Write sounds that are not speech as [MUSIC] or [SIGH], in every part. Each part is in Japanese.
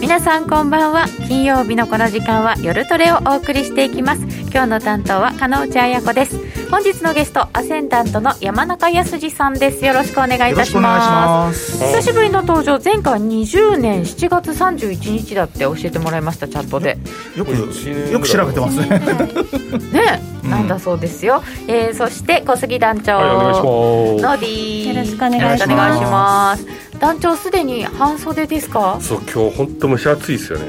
皆さんこんばんは。金曜日のこの時間は夜トレをお送りしていきます。今日の担当は加納内彩子です。本日のゲストアセンダントの山中康さんです。よろしくお願いいたします。久しぶりの登場前回20年7月31日だって教えてもらいましたチャットで。よくよく調べてますね。ね、うん、なんだそうですよ、えー、そして小杉団長、はい、ノディよろしくお願いします。団長すでに半袖ですか？そう今日本当蒸し暑いですよね。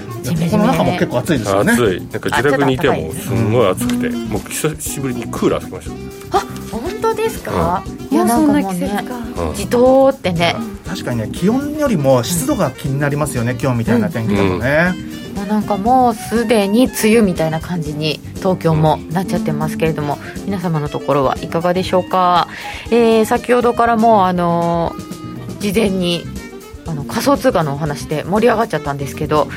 この中も結構暑いですよね。暑い。なんか自宅にいてもすごい暑くて、もう久しぶりにクーラーつけましたあ本当ですか、いやなんかもうねじとってね。確かにね気温よりも湿度が気になりますよね今日みたいな天気だとね、もうなんかもうすでに梅雨みたいな感じに東京もなっちゃってますけれども、皆様のところはいかがでしょうか、えー、先ほどからもあのー事前にあの仮想通貨のお話で盛り上がっちゃったんですけど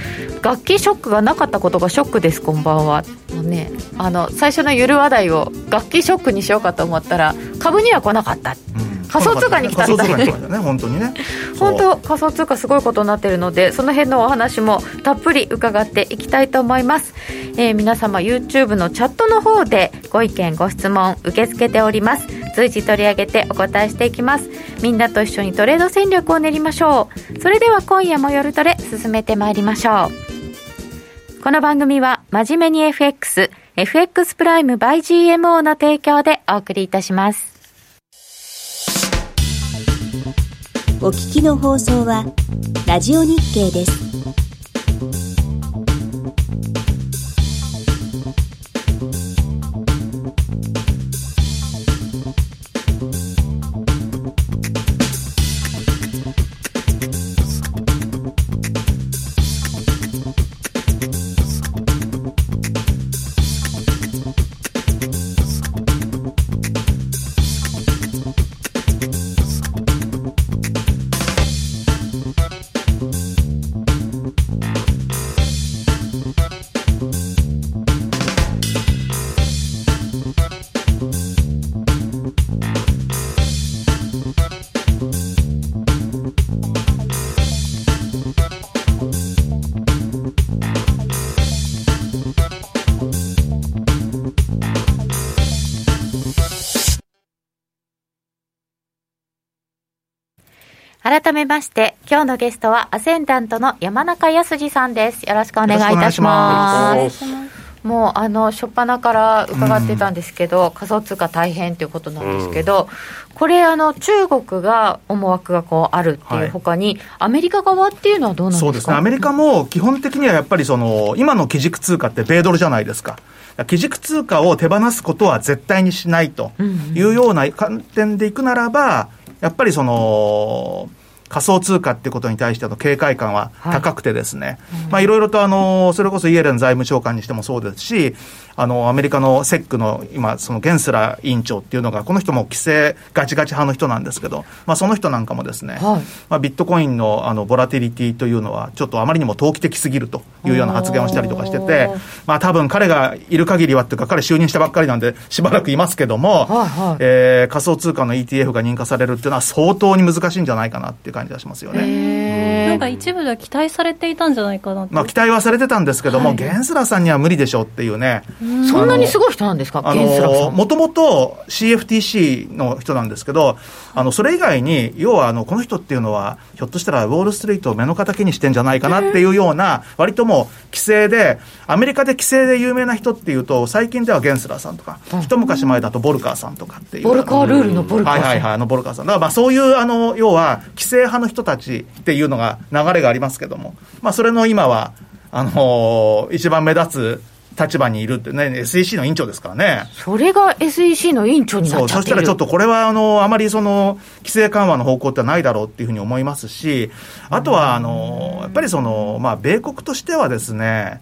楽器ショックがなかったことがショックですこんばんは。のねあの最初のゆる話題を楽器ショックにしようかと思ったら株には来なかった、うん。仮想通貨に来たみたいで、ね、本当にね。本当仮想通貨すごいことになってるのでその辺のお話もたっぷり伺っていきたいと思います、えー、皆様 YouTube のチャットの方でご意見ご質問受け付けております。随時取り上げてお答えしていきます。みんなと一緒にトレード戦略を練りましょう。それでは今夜も夜トレ進めてまいりましょう。この番組は真面目に FX FX プライム by GMO の提供でお送りいたしますお聞きの放送はラジオ日経です。改めまして、今日のゲストはアセンダントの山中康さんです。よろしくお願いいたします。もうあの初っ端から伺ってたんですけど、うん、仮想通貨大変ということなんですけど、うん、これあの、中国が思惑がこうあるっていうほかに、はい、アメリカ側っていうのはどうなんですか？そうですね、アメリカも基本的にはやっぱりその、今の基軸通貨って米ドルじゃないですか。基軸通貨を手放すことは絶対にしないというような観点でいくならば、やっぱりその、仮想通貨っていうことに対しての警戒感は高くてですね、はいまあいろいろとあの、それこそイエレン財務長官にしてもそうですし、あの、アメリカのセックの今、そのゲンスラ委員長っていうのが、この人も規制ガチガチ派の人なんですけど、まあその人なんかもですね、はい、まあビットコインのあの、ボラティリティというのは、ちょっとあまりにも投機的すぎるというような発言をしたりとかしてて、まあ多分彼がいる限りはっていうか、彼就任したばっかりなんで、しばらくいますけども、はいはい、えー、仮想通貨の ETF が認可されるっていうのは相当に難しいんじゃないかなっていう感じがしますよね。なんか一部では期待されていたんじゃないかなまあ期待はされてたんですけども、はい、ゲンスラさんには無理でしょうっていうね。そんなにすごい人なんですか、あのもともと CFTC の人なんですけど、あのそれ以外に、要はあのこの人っていうのは、ひょっとしたらウォール・ストリートを目の敵にしてんじゃないかなっていうような、割ともう規制で、アメリカで規制で有名な人っていうと、最近ではゲンスラーさんとか、一昔前だとボルカーさんとかっていう。ボルカールールのボルカーさん。はいはいはい、あのボルカーさん。だからまあそういう、あの、要は、規制派の人たちっていうのが流れがありますけども、まあそれの今は、あのー、一番目立つ立場にいるってね、SEC の委員長ですからね。それが SEC の委員長になっちゃそしたらちょっとこれは、あの、あまりその、規制緩和の方向ってないだろうっていうふうに思いますし、あとは、あの、やっぱりその、まあ、米国としてはですね、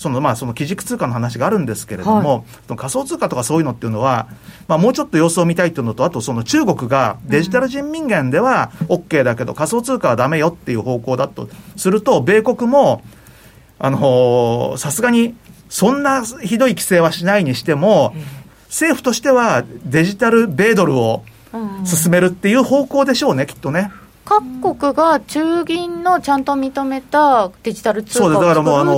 そのまあその基軸通貨の話があるんですけれども、はい、仮想通貨とかそういうのっていうのは、まあ、もうちょっと様子を見たいっていうのと、あとその中国がデジタル人民元では OK だけど、仮想通貨はだめよっていう方向だとすると、米国も、あのさすがにそんなひどい規制はしないにしても、政府としてはデジタル米ドルを進めるっていう方向でしょうね、きっとね。各国が中銀のちゃんと認めたデジタル通貨をそうだからもう、あの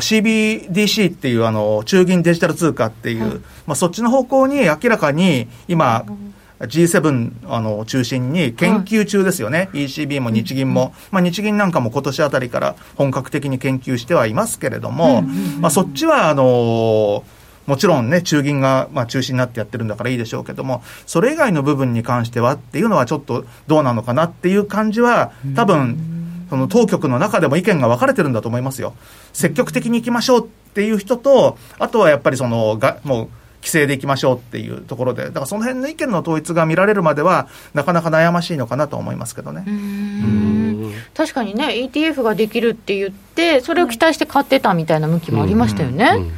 CBDC っていう、あの、中銀デジタル通貨っていう、まあ、そっちの方向に明らかに、今、G7 あの中心に研究中ですよね、ECB も日銀も、まあ、日銀なんかも今年あたりから本格的に研究してはいますけれども、まあ、そっちはあのーもちろんね、中銀が、まあ、中心になってやってるんだからいいでしょうけども、それ以外の部分に関してはっていうのはちょっとどうなのかなっていう感じは、多分、その当局の中でも意見が分かれてるん。だと思いますよ。積極的に行きましょうっていう人と、あとはやっぱりその、がもう、規制でいきましょうっていうところで、だからその辺の意見の統一が見られるまでは、なかなか悩ましいのかなと思いますけどね。確かにね ETF ができるって言ってそれを期待して買ってたみたいな向きもありましたよね、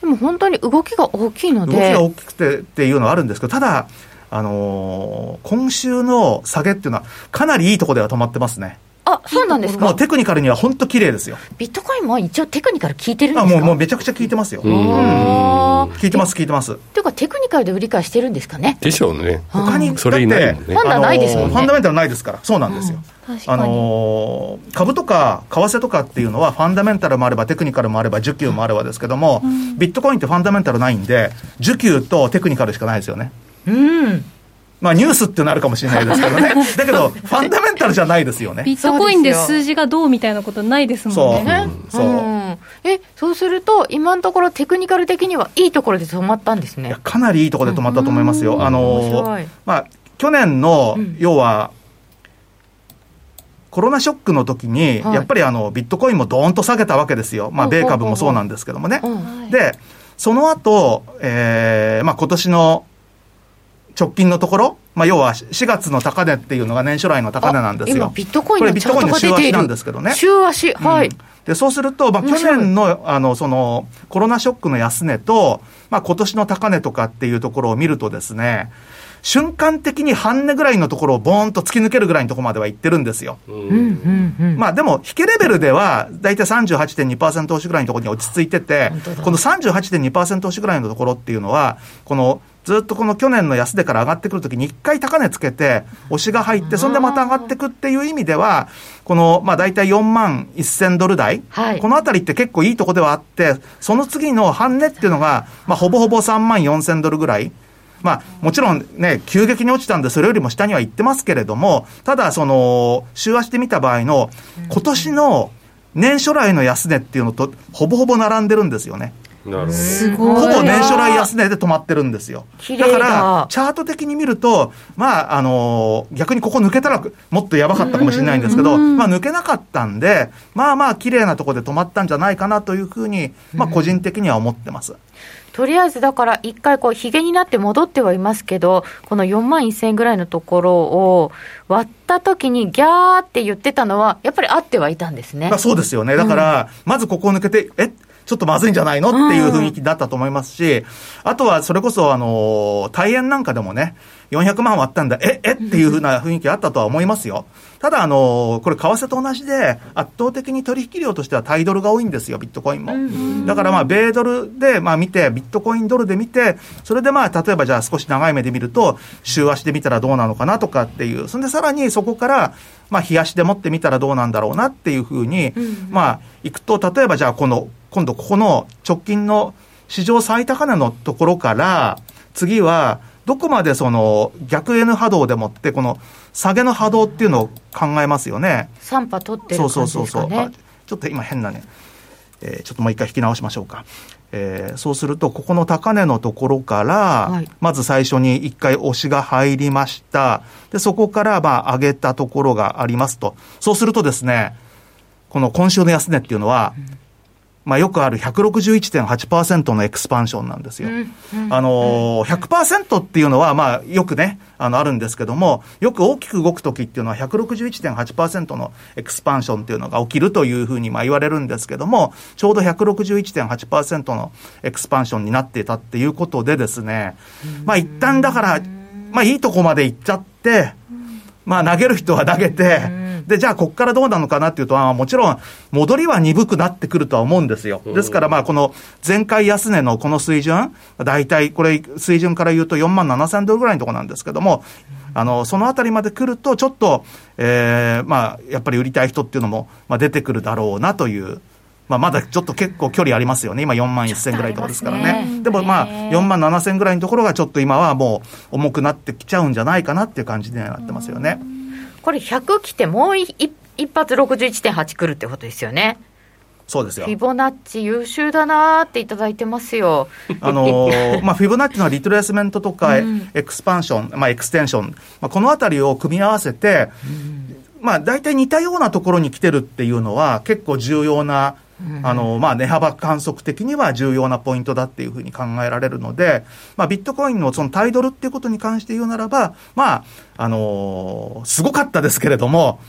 でも本当に動きが大きいの動きでが大きくてっていうのはあるんですけど、ただ、あのー今週の下げっていうのは、かなりいいところでは止まってますね。あそうなんですか？もうテクニカルには本当綺麗ですよ。ビットコインも一応テクニカル聞いてるんであすか？もうもうめちゃくちゃ効いてますよ。あー効いてます、効いてます。っていうかテクニカルで売り買いしてるんですかね？でしょうね他に、それいないもんねファンダないですもんねあのーファンダメンタルないですから、そうなんですよ。あ確かに。のー株とか為替とかっていうのは、ファンダメンタルもあれば、テクニカルもあれば、需給もあればですけども、ビットコインってファンダメンタルないんで、需給とテクニカルしかないですよね。うんまあ、ニュースってなるかもしれないですけどね。[LAUGHS] だけど、ファンダメンタルじゃないですよね。ビットコインで数字がどうみたいなことないですもんね。ねそううんえそうすると今のところテクニカル的にはいいところで止まったんですねかなりいいところで止まったと思いますよ。あ面のまあ、去年の、うん要は、コロナショックの時に、はいやっぱりあのビットコインもどーんと下げたわけですよ。まあ、米株もそうなんですけどもね。うんで、その後、えー、まあ今年の直近のところ、まあ要は4月の高値っていうのが年初来の高値なんですよ。今ビットコインのこれビットコインの週足なんですけどね。週足はい、うんでそうすると、まあ、去年のあのそのコロナショックの安値と、まあ今年の高値とかっていうところを見るとですね、瞬間的に半値ぐらいのところをボーンと突き抜けるぐらいのところまでは行ってるんですよ。まあでも、引けレベルでは、だいたい38.2%押しぐらいのところに落ち着いててこの38.2%押しぐらいのところっていうのは、この、ずっとこの去年の安値から上がってくるときに一回高値つけて、押しが入って、そんでまた上がってくっていう意味では、この、まあ大体4万1000ドル台、はいこのあたりって結構いいとこではあって、その次の半値っていうのが、まあほぼほぼ3万4000ドルぐらい。まあ、もちろんね、急激に落ちたんで、それよりも下には行ってますけれども、ただ、その、週足で見た場合の、今年の年初来の安値っていうのと、ほぼほぼ並んでるんですよね。なるほどすほごい。ぼ年初来安値で止まってるんですよ。だから、チャート的に見ると、まあ、あの逆にここ抜けたら、もっとやばかったかもしれないんですけど、まあ、抜けなかったんで、まあまあ、綺麗なところで止まったんじゃないかなというふうに、まあ、個人的には思ってます。とりあえずだから一回こうひげになって戻ってはいますけどこの4万1000円ぐらいのところを割った時にギャーって言ってたのはやっぱりあってはいたんですねまあ、そうですよね。だから、まずここを抜けて、えちょっとまずいんじゃないのっていう雰囲気だったと思いますし、あとはそれこそ、あの、大円なんかでもね、400万割ったんだ、ええ？っていうふうな雰囲気あったとは思いますよ。ただ、あの、これ為替と同じで、圧倒的に取引量としてはタイドルが多いんですよ、ビットコインも。だからまあ、米ドルで、まあ見て、ビットコインドルで見て、それでまあ、例えばじゃあ少し長い目で見ると、週足で見たらどうなのかなとかっていう、そんでさらにそこから、まあ、日足で持ってみたらどうなんだろうなっていうふうに、まあ、いくと、例えばじゃあこの、今度ここの直近の史上最高値のところから、次は、どこまでその逆 N 波動でもって、この下げの波動っていうのを考えますよね。3波取ってるそう感そうそうそう。じですかねあちょっと今変なね。えーちょっともう一回引き直しましょうか。えーそうすると、ここの高値のところから、はいまず最初に一回押しが入りました。で、そこから、まあ、上げたところがありますと。そうするとですね、この今週の安値っていうのは、まあ、よくある161.8%のエクスパンションなんですよ。あのー、100%っていうのは、まあ、よくね、あの、あるんですけども、よく大きく動くときっていうのは161.8%のエクスパンションっていうのが起きるというふうにまあ言われるんですけども、ちょうど161.8%のエクスパンションになっていたっていうことでですね、まあ一旦だから、まあいいとこまで行っちゃって、まあ投げる人は投げて、で、じゃあ、ここからどうなのかなっていうと、あもちろん、戻りは鈍くなってくるとは思うんですよ。ですから、まあ、この前回安値のこの水準、大体、これ、水準から言うと4万7千ドルぐらいのところなんですけども、あの、そのあたりまで来ると、ちょっと、えー、まあ、やっぱり売りたい人っていうのも、まあ、出てくるだろうなというまあ、まだちょっと結構距離ありますよね。今4万1000ぐらいのところですからね。ねでもまあ、4万7000ぐらいのところがちょっと今はもう重くなってきちゃうんじゃないかなっていう感じになってますよね。これ100来てもう一発61.8来るってことですよね。そうですよ。フィボナッチ優秀だなっていただいてますよ。あのー、[LAUGHS] まあ、フィボナッチのリトレースメントとか、エクスパンション、まあ、エクステンション、まあ、このあたりを組み合わせて、うん、まあ、大体似たようなところに来てるっていうのは、結構重要なあの、まあ、値幅観測的には重要なポイントだっていうふうに考えられるので、まあ、ビットコインのそのタイドルっていうことに関して言うならば、まあ、あのー、すごかったですけれども、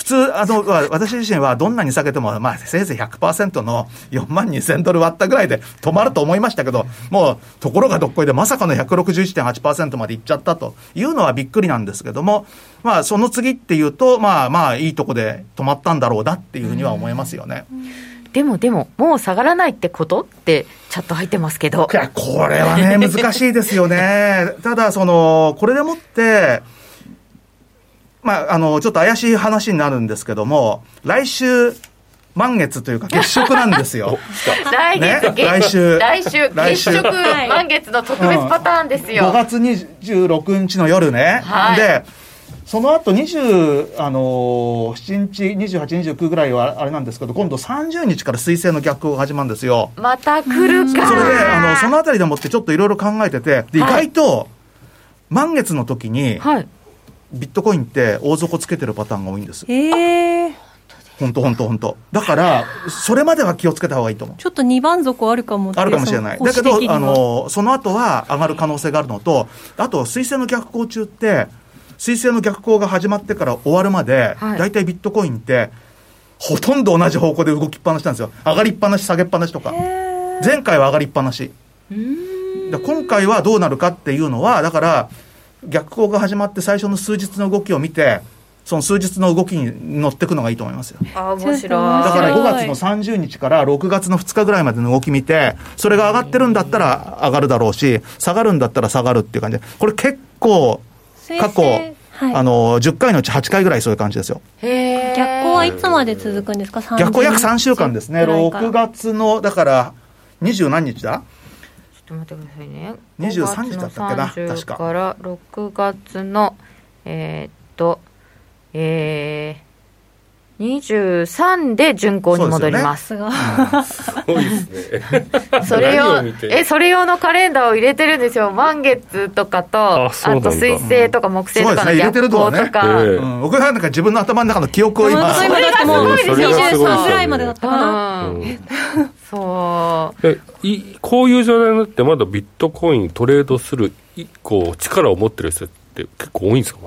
普通、あの、私自身はどんなに下げても、まあ、せいぜい100%の4万2000ドル割ったぐらいで止まると思いましたけど、もう、ところがどっこいでまさかの161.8%までいっちゃったというのはびっくりなんですけども、まあ、その次っていうと、まあまあ、いいとこで止まったんだろうなっていうふうには思いますよね。でもでも、もう下がらないってことって、チャット入ってますけど。いや、これはね、[LAUGHS] 難しいですよね。ただ、その、これでもって、まあ、あの、ちょっと怪しい話になるんですけども、来週、満月というか月食なんですよ。[LAUGHS] 来月、ね、来週。来週、月食、満月の特別パターンですよ。5月26日の夜ね。はい、で、その後20、あのー、7日、28、29ぐらいはあれなんですけど、今度30日から彗星の逆行が始まるんですよ。また来るか。それで、あの、そのあたりでもってちょっといろいろ考えてて、意外と、満月の時に、はいビットコインって大底つけてるパターンが多いんです。へえ。本当本当本当。だから、それまでは気をつけた方がいいと思う。ちょっと2番底あるかもあるかもしれない。だけど、あの、その後は上がる可能性があるのと、あと、水星の逆行中って、水星の逆行が始まってから終わるまで、はい、大体ビットコインって、ほとんど同じ方向で動きっぱなしなんですよ。上がりっぱなし、下げっぱなしとか。前回は上がりっぱなし。今回はどうなるかっていうのは、だから、逆行が始まって最初の数日の動きを見て、その数日の動きに乗っていくのがいいと思いますよ。あ面白い。だから5月の30日から6月の2日ぐらいまでの動き見て、それが上がってるんだったら上がるだろうし、下がるんだったら下がるっていう感じで、これ結構、過去、はい、あの、10回のうち8回ぐらいそういう感じですよ。へ逆行はいつまで続くんですか？逆行約3週間ですね。6月の、だから、二十何日だ？と待ってくださいね。23日だったっけな？確かから6月のえー、っとえー23で巡航に戻ります。すごいですね。それ用、え、それ用のカレンダーを入れてるんですよ。満月とかと、あと水星とか木星とかの逆行とか。僕はなんか自分の頭の中の記憶を今。それがもう23ぐらいまでだったかな。そう。いこういう状態になってまだビットコイントレードする、こう、力を持ってる人って結構多いんですか？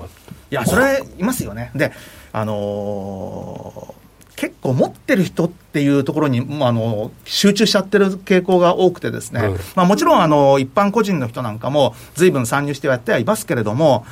いや、それいますよね。で、あのー、結構持ってる人っていうところに、あの集中しちゃってる傾向が多くてですね、うん、まあ、もちろんあの一般個人の人なんかも随分参入してやってはいますけれども、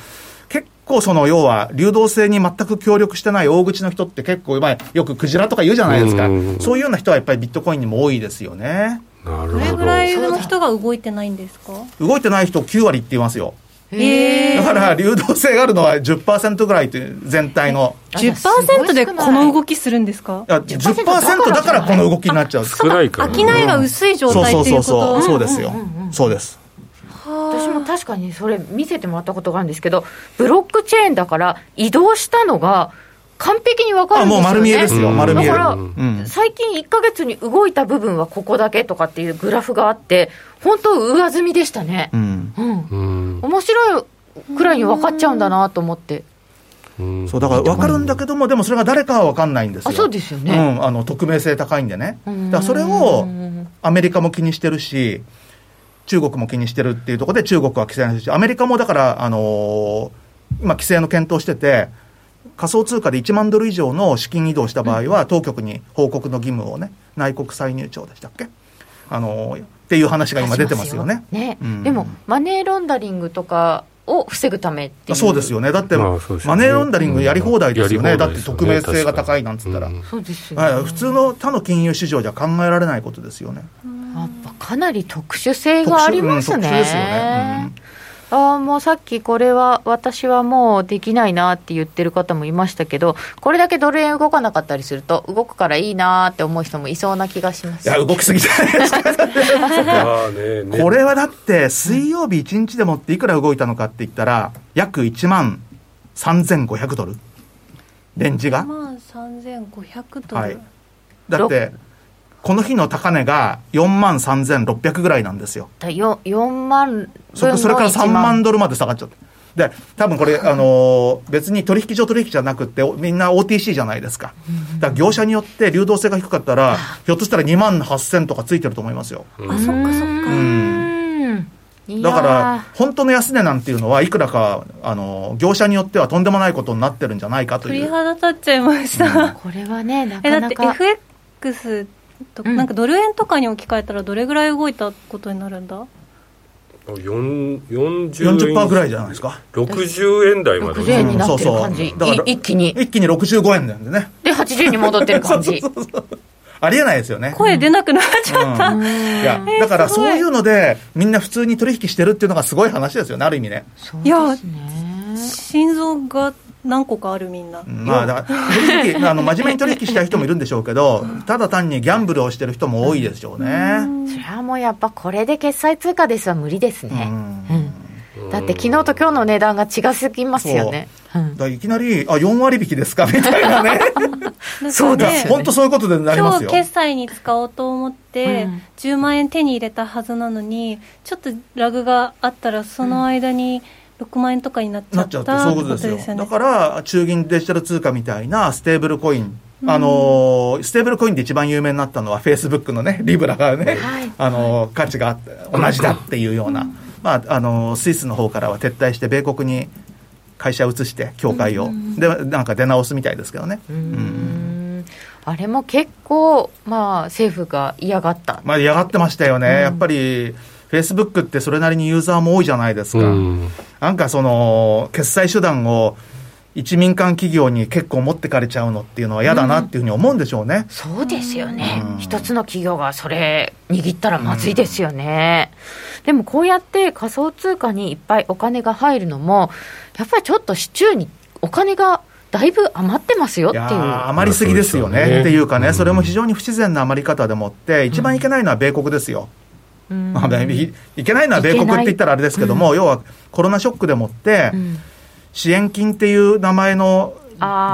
結構その要は流動性に全く協力してない大口の人って結構、まあ、よくクジラとか言うじゃないですか、そういうような人はやっぱりビットコインにも多いですよね。なるほど。どれぐらいの人が動いてないんですか？動いてない人9割って言いますよ。だから流動性があるのは10%ぐらいという全体の。10%でこの動きするんでか？10%だからこの動きになっちゃう少ないから、商いが薄い状態っていうこと？そうそうそうそう。ですよ、そうです。私も確かにそれ見せてもらったことがあるんですけどブロックチェーンだから移動したのが完璧に分かるんですよ、ね、もう丸見えですよ、丸見え。だから、うん、最近1か月に動いた部分はここだけとかっていうグラフがあって、本当、上積みでしたね。うん。うん、面白いくらいに分かっちゃうんだなと思って。そうだから分かるんだけども、でもそれが誰かは分かんないんですよ。あそうですよね。うん、あの匿名性高いんでね。だからそれをアメリカも気にしてるし、中国も気にしてるっていうところで中国は規制ないし、アメリカもだから、あのー、今、規制の検討してて、仮想通貨で1万ドル以上の資金移動した場合は、当局に報告の義務をね、内国歳入庁でしたっけ？あのっていう話が今出てますよね。ね、うん、でも、マネーロンダリングとかを防ぐためっていう。そうですよね、だって、まあマネーロンダリングやり放題ですよね、うんだって匿名性が高いなんつったら、確かにそうですよね、はい、普通の他の金融市場じゃ考えられないことですよね。やっぱかなり特殊性がありますね。特殊うん特殊ですよねああもうさっきこれは私はもうできないなって言ってる方もいましたけどこれだけドル円動かなかったりすると動くからいいなって思う人もいそうな気がしますいや、動きすぎじゃないですか。[LAUGHS] ねね [LAUGHS] これはだって、水曜日1日でもっていくら動いたのかって言ったら、約1万3500ドル。レンジが。万3500ドル、はい。だって、この日の高値が4万3600ぐらいなんですよ。だよ4万分のそそれから3 1万ドルまで下がっちゃって。で、多分これ、あのー別に取引所取引じゃなくて、おみんな OTC じゃないですか。だから業者によって流動性が低かったら、ひょっとしたら2万8000とかついてると思いますよ。あそっかそっかうんだから、本当の安値なんていうのは、いくらか、あの、業者によってはとんでもないことになってるんじゃないかという。鳥肌立っちゃいました、これはねなえだってかなか FX とうん。なんかドル円とかに置き換えたらどれぐらい動いたことになるんだ？4 40 40%ぐらいじゃゃないですか？60円台まで。60円になってるうん。感じ、そうそう。だからい一気に。一気に65円なんでね。で80に戻ってる感じ。[LAUGHS] ありえないですよね。声出なくなっちゃった、うん。いや、だからそういうので、みんな普通に取引してるっていうのがすごい話ですよね、ある意味ね。そうね。心臓が何個かあるみんな、うんまあ、だから、取引、[LAUGHS] あの、真面目に取引したい人もいるんでしょうけど、[LAUGHS] ただ単にギャンブルをしてる人も多いでしょうね。それはもうやっぱこれで決済通貨ですは無理ですね、うん。だって昨日と今日の値段が違すぎますよね、うん。だからいきなり、あ、4割引きですか？[LAUGHS] みたいなね。そうだ。ね本当そういうことでなりま今日すよ。決済に使おうと思って、うん。10万円手に入れたはずなのにちょっとラグがあったらその間に6万円とかになっちゃなっちゃうっそういうことですよ。よね。だから、中銀デジタル通貨みたいなステーブルコイン、あのーステーブルコインで一番有名になったのは、フェイスブックのね、リブラがね、はい。あのー価値が同じだっていうような、まあ、あのースイスの方からは撤退して、米国に会社を移して、協会を、で、なんか出直すみたいですけどね。うん。あれも結構、まあ、政府が嫌がった、まあ、嫌がってましたよね。やっぱり、フェイスブックってそれなりにユーザーも多いじゃないですか。うんなんかその、決済手段を一民間企業に結構持ってかれちゃうのっていうのは嫌だなっていうふうに思うんでしょうね。そうですよね、うん一つの企業がそれ握ったらまずいですよね、でもこうやって仮想通貨にいっぱいお金が入るのも、やっぱりちょっと市中にお金がだいぶ余ってますよっていう。余りすぎですよね。ねっていうかね、うんそれも非常に不自然な余り方でもって、一番いけないのは米国ですよ。うん。まあ、いいけないのは米国って言ったらあれですけども、要はコロナショックでもって、うん。支援金っていう名前の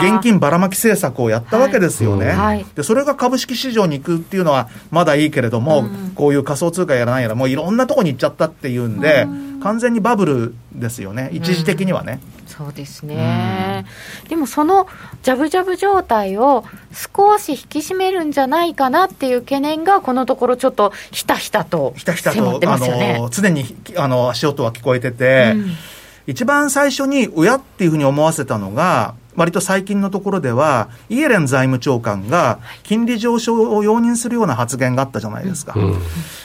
現金ばらまき政策をやったわけですよね、はい。はい。でそれが株式市場に行くっていうのはまだいいけれども、うん。こういう仮想通貨やらないやら、もういろんなとこに行っちゃったっていうんで、完全にバブルですよね、一時的にはね。そうですね、でもそのジャブジャブ状態を少し引き締めるんじゃないかなっていう懸念が、このところちょっとひたひたとひたひた迫ってと、あますよね。の、常にあの足音は聞こえてて、うん。一番最初に親っていうふうに思わせたのが、割と最近のところでは、イエレン財務長官が金利上昇を容認するような発言があったじゃないですか。うん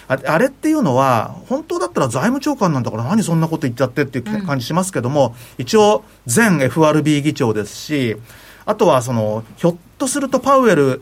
ああれっていうのは、本当だったら財務長官なんだから何そんなこと言っちゃってっていう感じしますけども、一応前 FRB 議長ですし、あとはその、ひょっとするとパウエル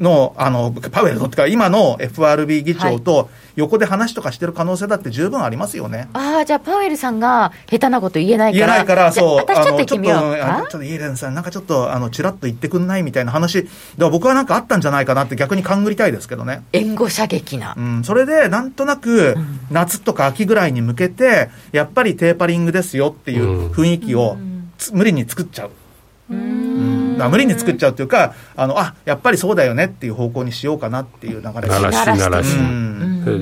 の、あの、パウエルのってか今の FRB 議長と横で話とかしてる可能性だって十分ありますよね。ああ、じゃあ、パウエルさんが下手なこと言えないから、言えないから、そう、私ちょっと行ってみようあのちょっと、イエレンさん、なんかちょっと、あの、ちらっと言ってくんないみたいな話、だから僕はなんかあったんじゃないかなって逆に勘ぐりたいですけどね。援護射撃なう。ん、それで、なんとなく、夏とか秋ぐらいに向けて、やっぱりテーパリングですよっていう雰囲気をつ無理に作っちゃう。うんだから無理に作っちゃうっていうか、あの、あ、やっぱりそうだよねっていう方向にしようかなっていう流れ鳴らし鳴らし、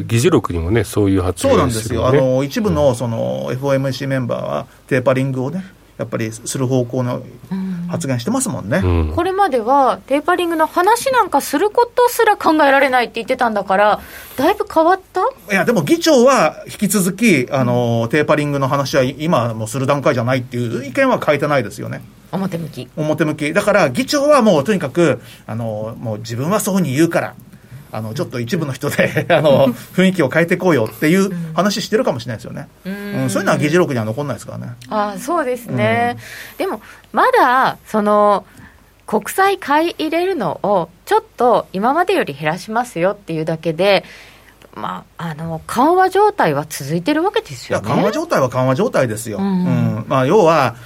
議事録にもねそういう発そうなん言ですよ。あの、一部の、その、FOMC メンバーは、テーパリングをね、やっぱりする方向の発言してますもんね。うんこれまではテーパリングの話なんかすることすら考えられないって言ってたんだから、だいぶ変わった？いや、でも議長は引き続き、あの、テーパリングの話は今もする段階じゃないっていう意見は変えてないですよね。表向き。表向き。だから議長はもうとにかく、あの、もう自分はそうに言うから、あのちょっと一部の人で [LAUGHS] あの雰囲気を変えていこうよっていう話してるかもしれないですよね、うん、そういうのは議事録には残んないですからね。あそうですね、でもまだその国債買い入れるのをちょっと今までより減らしますよっていうだけでまあ、あの緩和状態は続いてるわけですよね。緩和状態は緩和状態ですよ。うん、うん、まあ、要は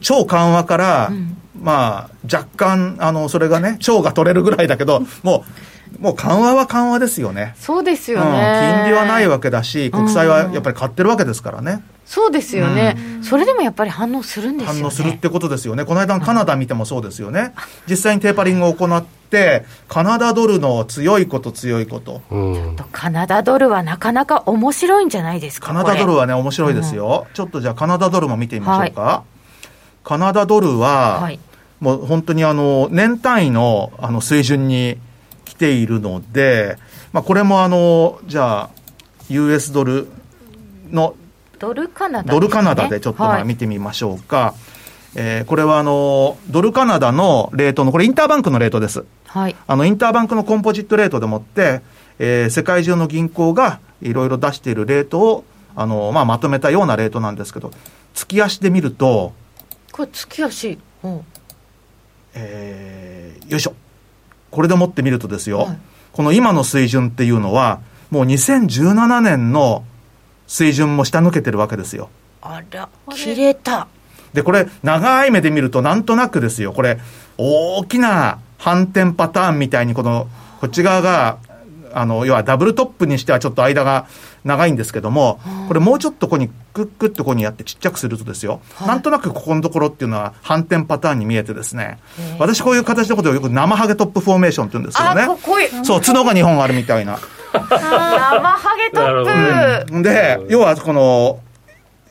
超緩和から、うん、まあ、若干、あの、それがね、超が取れるぐらいだけど、もう、もう緩和は緩和ですよね。そうですよね、うん、金利はないわけだし、国債はやっぱり買ってるわけですからね。そうですよね、うん、それでもやっぱり反応するんですよ、ね、反応するってことですよね、この間のカナダ見てもそうですよね、実際にテーパリングを行って、カナダドルの強いこと強いこと、うん、ちょっとカナダドルはなかなか面白いんじゃないですか、カナダドルはね、面白いですよ、うん、ちょっとじゃあ、カナダドルも見てみましょうか。はい、カナダドルは、はい、もう本当にあの年単位のあの水準に来ているので、まあ、これもあのじゃあ、US ドルのドルカナダ、ね、ドルカナダでちょっとまあ見てみましょうか。はい、えー、これはあの、ドルカナダのレートの、これインターバンクのレートです。はい。あの、インターバンクのコンポジットレートでもって、えー、世界中の銀行がいろいろ出しているレートを、あの、まあ、まとめたようなレートなんですけど、月足で見ると、これ月足、うん、えー、よいしょ。これでもってみるとですよ、はい、この今の水準っていうのは、もう2017年の水準も下抜けてるわけですよ。あら、切れた。で、これ、長い目で見ると、なんとなくですよ、これ、大きな反転パターンみたいに、この、こっち側が、あの、要はダブルトップにしてはちょっと間が長いんですけども、これもうちょっとここにクックッとここにやってちっちゃくするとですよ、はい、なんとなくここのところっていうのは反転パターンに見えてですね、私こういう形のことをよく生ハゲトップフォーメーションって言うんですけどね。そう、角が2本あるみたいな。生ハゲトップ、うん、で、要はこの、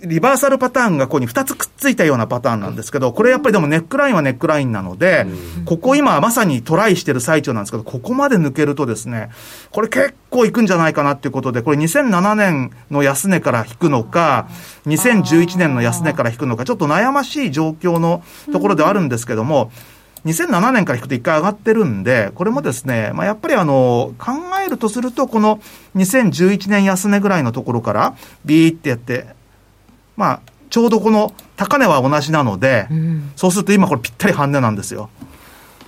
リバーサルパターンがここに2つくっついたようなパターンなんですけど、これやっぱりでもネックラインはネックラインなので、ここ今まさにトライしてる最中なんですけど、ここまで抜けるとですね、これ結構いくんじゃないかなっていうことで、これ2007年の安値から引くのか、2011年の安値から引くのか、ちょっと悩ましい状況のところではあるんですけども、2007年から引くと1回上がってるんで、これもですね、まあ、やっぱりあの、考えるとすると、この2011年安値ぐらいのところから、ビーってやって、まあ、ちょうどこの高値は同じなので、うん、そうすると今これぴったり半値なんですよ。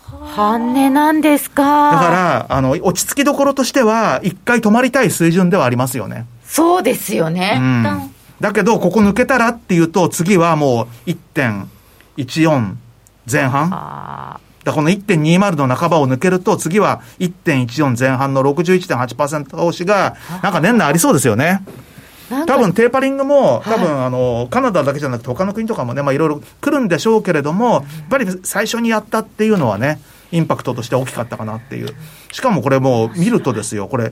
半値なんですか？だから、あの、落ち着きどころとしては、一回止まりたい水準ではありますよね。そうですよね。うん、だけど、ここ抜けたらっていうと、次はもう1.14前半。だこの1.20の半ばを抜けると、次は1.14前半の61.8%投資が、なんか年内ありそうですよね。多分テーパリングも、多分、あの、カナダだけじゃなくて他の国とかもね、まあいろいろ来るんでしょうけれども、やっぱり最初にやったっていうのはね、インパクトとして大きかったかなっていう。しかもこれもう見るとですよ、これ、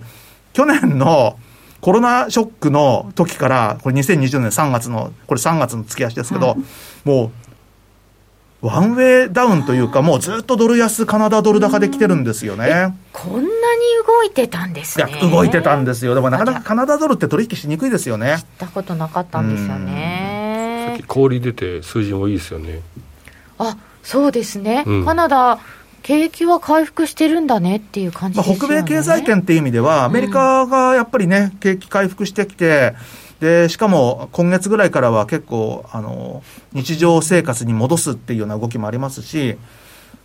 去年のコロナショックの時から、これ2020年3月の、これ3月の月足ですけど、もうワンウェイダウンというか、もうずっとドル安、カナダドル高で来てるんですよね。こんなに動いてたんですね。いや、動いてたんですよ。でもなかなかカナダドルって取引しにくいですよね。知ったことなかったんですよね。さっき氷出て数字もいいですよね。あ、そうですね。うん、カナダ、景気は回復してるんだねっていう感じですよね。まあ、北米経済圏っていう意味では、アメリカがやっぱりね、景気回復してきて、で、しかも今月ぐらいからは結構、あの、日常生活に戻すっていうような動きもありますし、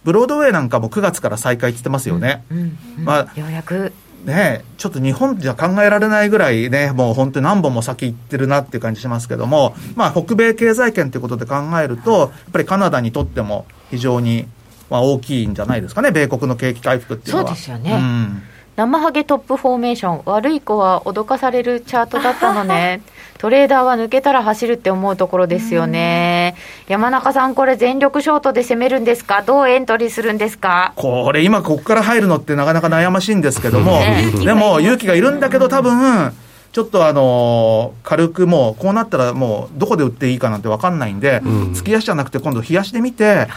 ブロードウェイなんかも9月から再開って言ってますよね。うんうん、まあ、ようやく。ねちょっと日本じゃ考えられないぐらいね、もう本当に何本も先行ってるなっていう感じしますけども、まあ、北米経済圏ということで考えると、やっぱりカナダにとっても非常に、まあ、大きいんじゃないですかね、米国の景気回復っていうのは。そうですよね。うん生ハゲトップフォーメーション。悪い子は脅かされるチャートだったのね。[LAUGHS] トレーダーは抜けたら走るって思うところですよね。山中さんこれ全力ショートで攻めるんですか？どうエントリーするんですか？これ今ここから入るのってなかなか悩ましいんですけども、でも勇気がいるんだけど多分ちょっとあのー、軽くもう、こうなったらもう、どこで売っていいかなんて分かんないんで、うん、月足じゃなくて、今度、冷やしてみて、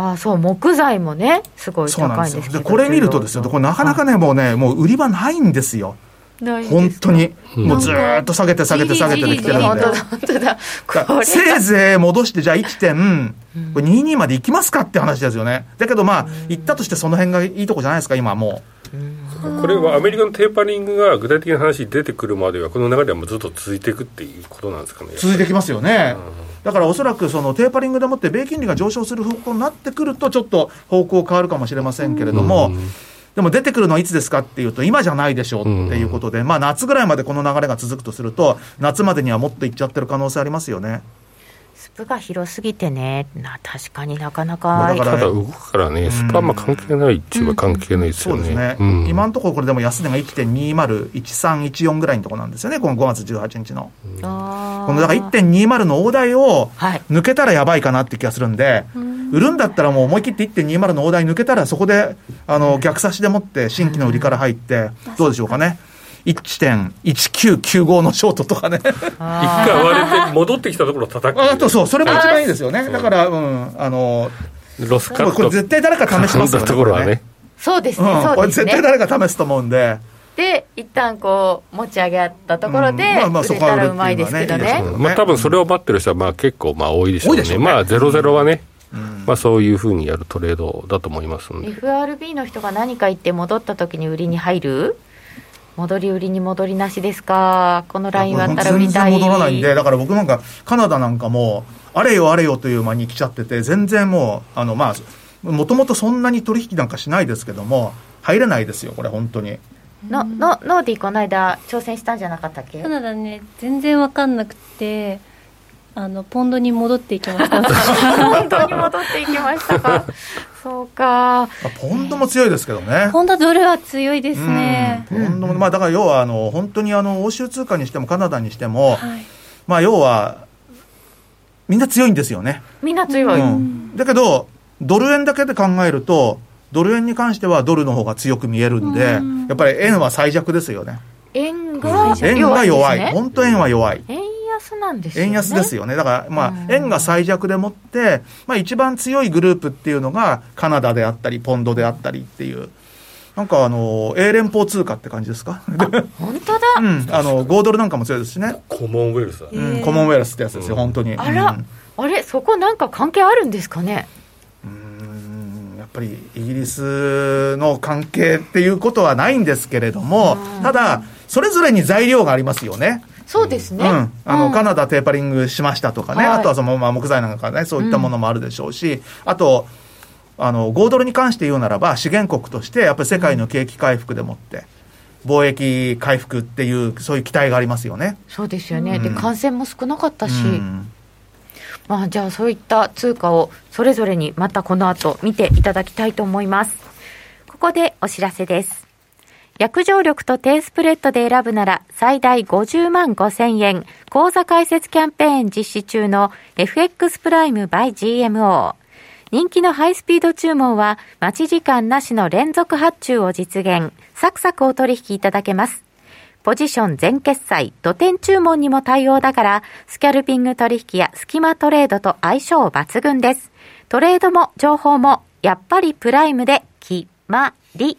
あそう木材もねすごい高いんですけどこれ見るとですよこれなかなかねもうねもう売り場ないんですよ。ないです本当に。うん。もうずーっと下げて下げて下げてできてるんで。せいぜい戻して、じゃあ1.22まで行きますかって話ですよね。だけどまあ、行ったとしてその辺がいいとこじゃないですか、今もこれはアメリカのテーパリングが具体的な話に出てくるまではこの流れはもうずっと続いていくっていうことなんですかねう。続いてきますよね。だからおそらくそのテーパリングでもって米金利が上昇する方向になってくると、ちょっと方向変わるかもしれませんけれども、うんでも出てくるのはいつですかっていうと、今じゃないでしょうっていうことで、まあ夏ぐらいまでこの流れが続くとすると、夏までにはもっといっちゃってる可能性ありますよね。スプが広すぎてね。な確かになかなか。まあだからただ動くからね、スパンま関係ないっちゅうは関係ないですよね。そうですね、うん。今のところこれでも安値が1.201314ぐらいのところなんですよね、この5月18日の。あー。このだから1.20の大台をはい。抜けたらやばいかなって気がするんで、売るんだったらもう思い切って1.20の大台抜けたら、そこであの逆差しでもって新規の売りから入って、どうでしょうかね。1.1995のショートとかね。[LAUGHS] 一回割れて戻ってきたところを叩く。あとそう、それも一番いいですよね。だから、うん、あの、ロスカット。これ絶対誰か試しますよね。ところはね。そうですね、うん、これ絶そうですね対誰か試すと思うんで。で一旦こう持ち上げったところで、うんまあまあ売れたらうまいですけどねそこはうのはねいいですけどまあ多分それを待ってる人はまあ結構まあ多いでしょうね。多いでしょうねまあ00はね、まあそういうふうにやるトレードだと思いますんで。FRB の人が何か言って戻った時に売りに入る戻り売りに戻りなしですか？このライン割ったら売りたい全然戻らないんで、だから僕なんか、カナダなんかも、あれよあれよという間に来ちゃってて、全然もう、あの、まあ、もともとそんなに取引なんかしないですけども、入れないですよ、これ、本当に。ののノーディーこの間挑戦したんじゃなかったっけ？カナダね全然わかんなくてあのポンドに戻っていきました。[LAUGHS] 本当に戻っていきましたか？そうかまあポンドも強いですけどね。ポンドドルは強いですね、うん、ポンドも、まあ、だから要は、あの、本当にあの、欧州通貨にしてもカナダにしても、はいまあ、要は、みんな強いんですよね。みんな強い、うん、だけど、ドル円だけで考えると、ドル円に関してはドルの方が強く見えるんで、やっぱり円は最弱ですよね。円が円が弱い。本当円は弱い。円安なんですよね円安ですよね。だから、まうんあ、円が最弱でもって、まあ、一番強いグループっていうのが、カナダであったり、ポンドであったりっていう。なんかあの、英連邦通貨って感じですか？本当だ、[LAUGHS] うん。あの、5ドルなんかも強いですしね。コモンウェルスだね。うん。コモンウェルスってやつですよ、本当に。あら、あれそこなんか関係あるんですかね？うんうんやっぱりイギリスの関係っていうことはないんですけれども、ただ、それぞれに材料がありますよね。そうですね、うん、あの、うん。カナダテーパリングしましたとかね、はい。あとはその、まあ、木材なんかね、そういったものもあるでしょうし、あと、あの、5ドルに関して言うならば、資源国として、やっぱり世界の景気回復でもって、貿易回復っていう、そういう期待がありますよね。そうですよね、うん。で感染も少なかったし、うん。まあ、じゃあそういった通貨をそれぞれにまたこの後見ていただきたいと思います。ここでお知らせです。約定力と低スプレッドで選ぶなら最大50万5千円口座開設キャンペーン実施中の FX プライム by GMO。人気のハイスピード注文は待ち時間なしの連続発注を実現。サクサクお取引いただけます。ポジション全決済、土点注文にも対応だから、スキャルピング取引やスキマトレードと相性抜群です。トレードも情報も、やっぱりプライムで決まり。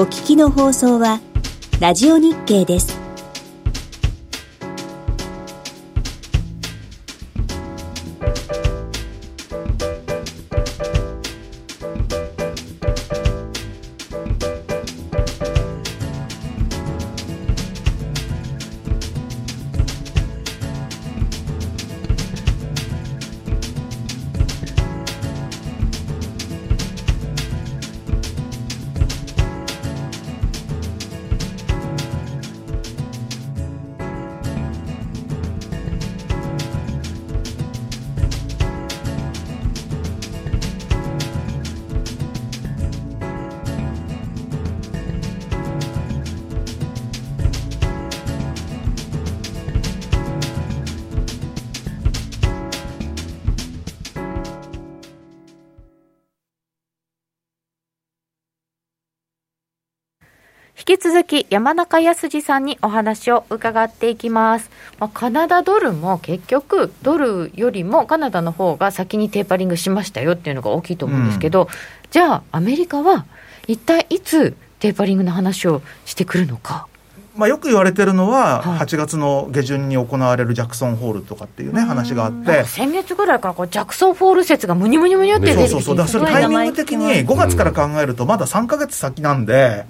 お聞きの放送は、ラジオ日経です。続き山中康さんにお話を伺っていきます。まあ、カナダドルも結局、ドルよりもカナダの方が先にテーパリングしましたよっていうのが大きいと思うんですけど、じゃあ、アメリカは一体いつテーパリングの話をしてくるのか。まあ、よく言われてるのは、はい。8月の下旬に行われるジャクソンホールとかっていうね、話があって、先月ぐらいからこうジャクソンフォール説がむにゅむにゅむにゅって出てきて、そうそうそう、だからそれタイミング的に5月から考えると、まだ3か月先なんで、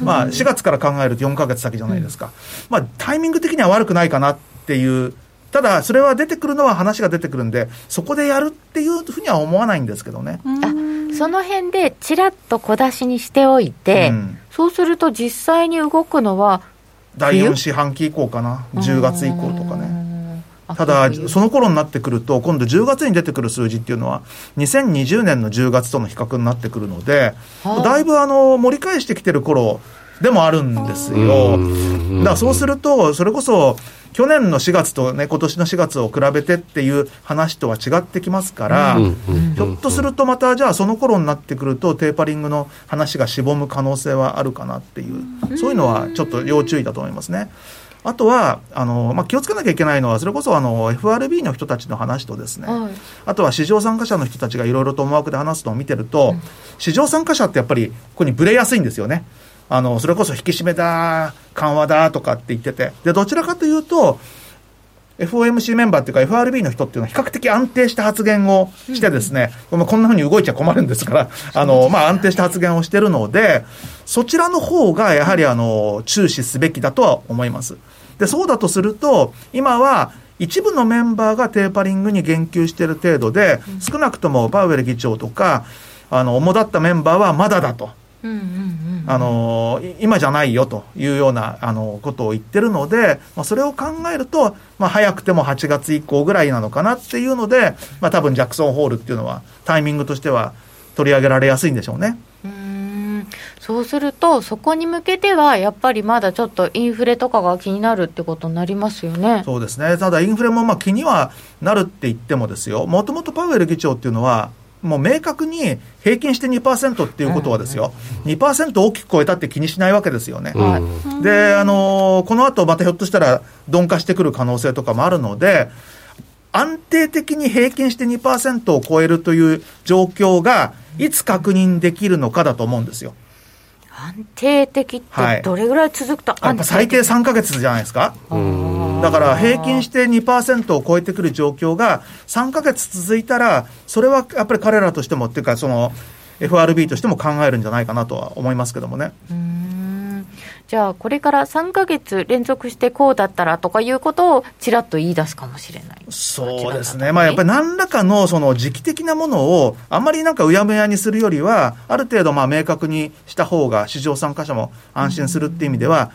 まあ、4月から考えると4か月先じゃないですか、まあ、タイミング的には悪くないかなっていう、ただ、それは出てくるのは話が出てくるんで、そこでやるっていうふうには思わないんですけどね。あその辺でちらっと小出しにしておいて、うん。そうすると実際に動くのは第4四半期以降かな、10月以降とかね。ねただ、その頃になってくると、今度10月に出てくる数字っていうのは、2020年の10月との比較になってくるので、はあ。だいぶあの盛り返してきてる頃でもあるんですよ。だからそうすると、それこそ、去年の4月とね、今年の4月を比べてっていう話とは違ってきますから、うんうんひょっとするとまた、じゃあその頃になってくると、テーパリングの話がしぼむ可能性はあるかなっていう、そういうのはちょっと要注意だと思いますね。あとは、あの、まあ、気をつけなきゃいけないのは、それこそあの、FRB の人たちの話とですね、はいあとは市場参加者の人たちがいろいろと思惑で話すのを見てると、市場参加者ってやっぱり、ここにぶれやすいんですよね。あの、それこそ引き締めだ、緩和だとかって言ってて。で、どちらかというと、FOMC メンバーっていうか FRB の人っていうのは比較的安定した発言をしてですね、まあこんなふうに動いちゃ困るんですから、あの、まあ安定した発言をしてるので、そちらの方がやはりあの、注視すべきだとは思います。で、そうだとすると、今は一部のメンバーがテーパリングに言及している程度で、少なくともパウエル議長とか、あの、主だったメンバーはまだだと。うんうんうんあのい今じゃないよというようなあのことを言ってるので、まあ、それを考えると、まあ、早くても8月以降ぐらいなのかなっていうので、まあ、多分ジャクソンホールっていうのは、タイミングとしては取り上げられやすいんでしょうね。うーんそうすると、そこに向けては、やっぱりまだちょっとインフレとかが気になるってことになりますよね。そうですね。ただ、インフレもまあ気にはなるって言ってもですよ、もともとパウエル議長っていうのは、もう明確に平均して2%っていうことはですよ、2%大きく超えたって気にしないわけですよ。ね。で、あのーこの後またひょっとしたら鈍化してくる可能性とかもあるので、安定的に平均して2%を超えるという状況が、いつ確認できるのかだと思うんですよ。安定的ってどれぐらい続くとやっぱ最低3ヶ月じゃないですか？だから平均して2%を超えてくる状況が3ヶ月続いたら、それはやっぱり彼らとしてもっていうか、その FRB としても考えるんじゃないかなとは思いますけどもね。じゃあ、これから3ヶ月連続してこうだったらとかいうことをちらっと言い出すかもしれない。そうですね、まあ、やっぱり何らかのその時期的なものを、あんまりなんかうやむやにするよりは、ある程度まあ明確にした方が、市場参加者も安心するっていう意味では、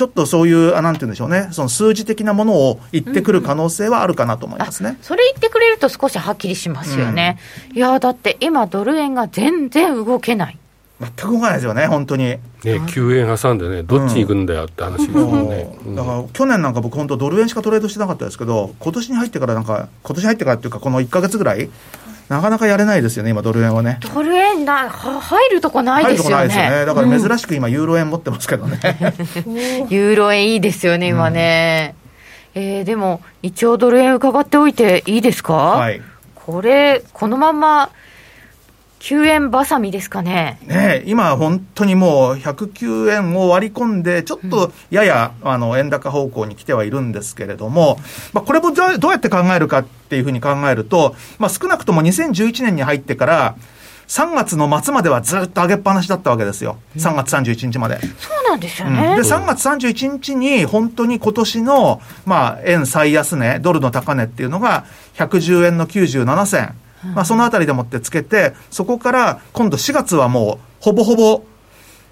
ちょっとそういう、あなんて言うんでしょうね、その数字的なものを言ってくる可能性はあるかなと思いますね。それ言ってくれると少しはっきりしますよね。いや、だって今ドル円が全然動けない。全く動かないですよね、本当に。ね、9円挟んでね、どっちに行くんだよって話ですよね。もうだから去年なんか僕、本当、ドル円しかトレードしてなかったですけど、今年に入ってからなんか、今年入ってからっていうか、この1か月ぐらい、なかなかやれないですよね、今、ドル円はね。ドル円な、は入るとこない入るとこですよね。ないですよね。だから珍しく今、ユーロ円持ってますけどね。[LAUGHS] ユーロ円いいですよね、今ね。えーでも、一応ドル円伺っておいていいですか？はい。これ、このまま、9円ばさみですかね。ねえ今、本当にもう109円を割り込んで、ちょっとやや、あの円高方向に来てはいるんですけれども、まあ、これもどうどうやって考えるかっていうふうに考えると、まあ、少なくとも2011年に入ってから、3月の末まではずっと上げっぱなしだったわけですよ、3月31日まで。そうなんですようんね。で、3月31日に本当に今年の、まあ、円最安値、ドルの高値っていうのが、110円の97銭。まあ、そのあたりでもってつけて、そこから今度4月はもう、ほぼほぼ、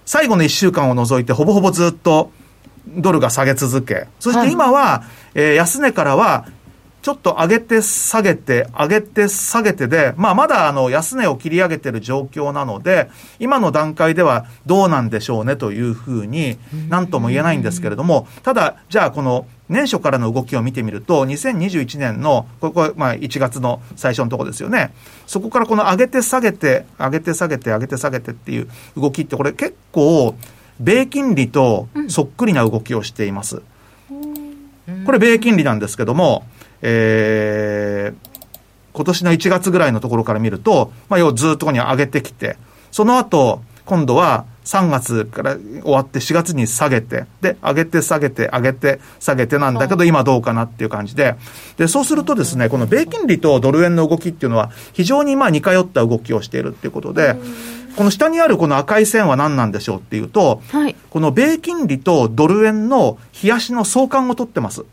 最後の1週間を除いて、ほぼほぼずっと、ドルが下げ続け。そして今は、えー安値からは、ちょっと上げて下げて、上げて下げてで、まあまだあの安値を切り上げてる状況なので、今の段階ではどうなんでしょうねというふうに、なんとも言えないんですけれども、ただ、じゃあこの年初からの動きを見てみると、2021年の、ここ、まあ1月の最初のところですよね。そこからこの上げて下げて、上げて下げて、上げて下げてっていう動きって、これ結構、米金利とそっくりな動きをしています。これ、米金利なんですけども、えー、今年の1月ぐらいのところから見ると、まあ、要はずっとここに上げてきて、その後、今度は3月から終わって4月に下げて、で、上げて下げて、上げて下げてなんだけど、今どうかなっていう感じで、で、そうするとですね、この米金利とドル円の動きっていうのは、非常にまあ似通った動きをしているっていうことで、この下にあるこの赤い線は何なんでしょうっていうと、はい。この米金利とドル円の冷やしの相関を取ってます。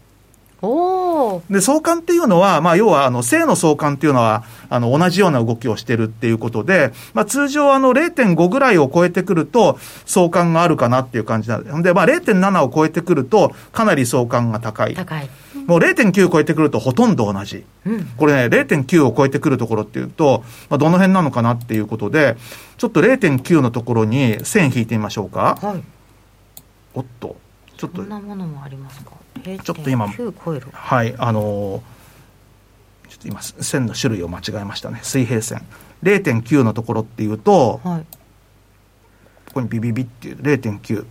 で、相関っていうのは、まあ、要は、あの、正の相関っていうのは、あの、同じような動きをしてるっていうことで、まあ、通常、あの、0.5ぐらいを超えてくると、相関があるかなっていう感じなんで、まあ、0.7を超えてくると、かなり相関が高い。高い。もう0.9超えてくるとほとんど同じ。うん。これね、0.9を超えてくるところっていうと、まあ、どの辺なのかなっていうことで、ちょっと0.9のところに線引いてみましょうか。はい。おっと。ちょっとこん、なものもありますか？ちょっと今9超える。はい、あのーちょっと今、線の種類を間違えましたね。水平線。0.9のところっていうと、はい。ここにビビビっていう0.9。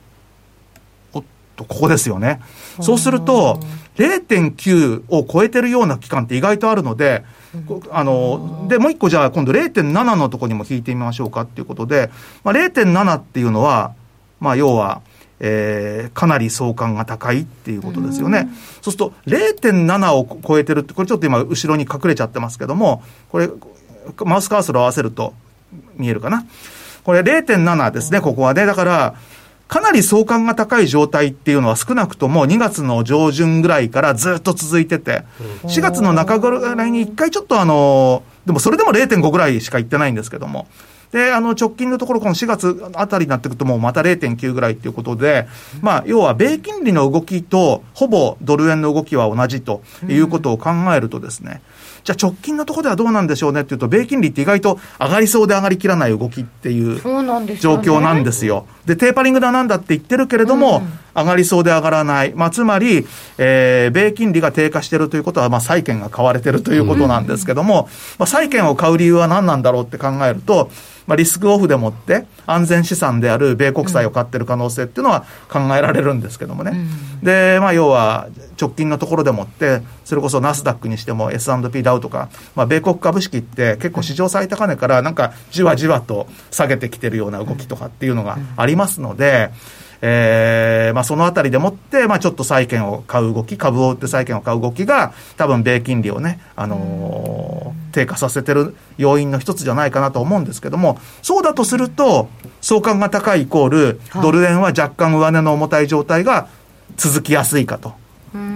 おっと、ここですよね。そうすると、0.9を超えてるような期間って意外とあるので、こあの、で、もう一個じゃあ今度0.7のところにも引いてみましょうかっていうことで、まあ、0.7っていうのは、まあ、要は、えーかなり相関が高いっていうことですよね。そうすると、0.7を超えてるって、これちょっと今、後ろに隠れちゃってますけども、これ、マウスカーソルを合わせると見えるかな。これ0.7ですね、ここはね。だから、かなり相関が高い状態っていうのは少なくとも2月の上旬ぐらいからずっと続いてて、4月の中ぐらいに一回ちょっとあの、でもそれでも0.5ぐらいしか行ってないんですけども、で、あの、直近のところ、この4月あたりになってくると、もうまた0.9ぐらいっていうことで、まあ、要は、米金利の動きと、ほぼドル円の動きは同じということを考えるとですね、じゃあ直近のところではどうなんでしょうねっていうと、米金利って意外と上がりそうで上がりきらない動きっていう状。況なんですよ。で、テーパリングだなんだって言ってるけれども、上がりそうで上がらない。まあ、つまり、えー、米金利が低下してるということは、まあ、債券が買われてるということなんですけども、まあ、債券を買う理由は何なんだろうって考えると、まあ、リスクオフでもって安全資産である米国債を買ってる可能性っていうのは考えられるんですけどもね。で、まあ、要は直近のところでもって、それこそナスダックにしても S&P ダウとか、まあ、米国株式って結構市場最高値からなんかじわじわと下げてきてるような動きとかっていうのがありますので、えーまあ、そのあたりでもって、まあ、ちょっと債券を買う動き、株を売って債券を買う動きが、多分米金利をね、あのー低下させてる要因の一つじゃないかなと思うんですけども、そうだとすると、相関が高いイコール、ドル円は若干上値の重たい状態が続きやすいかと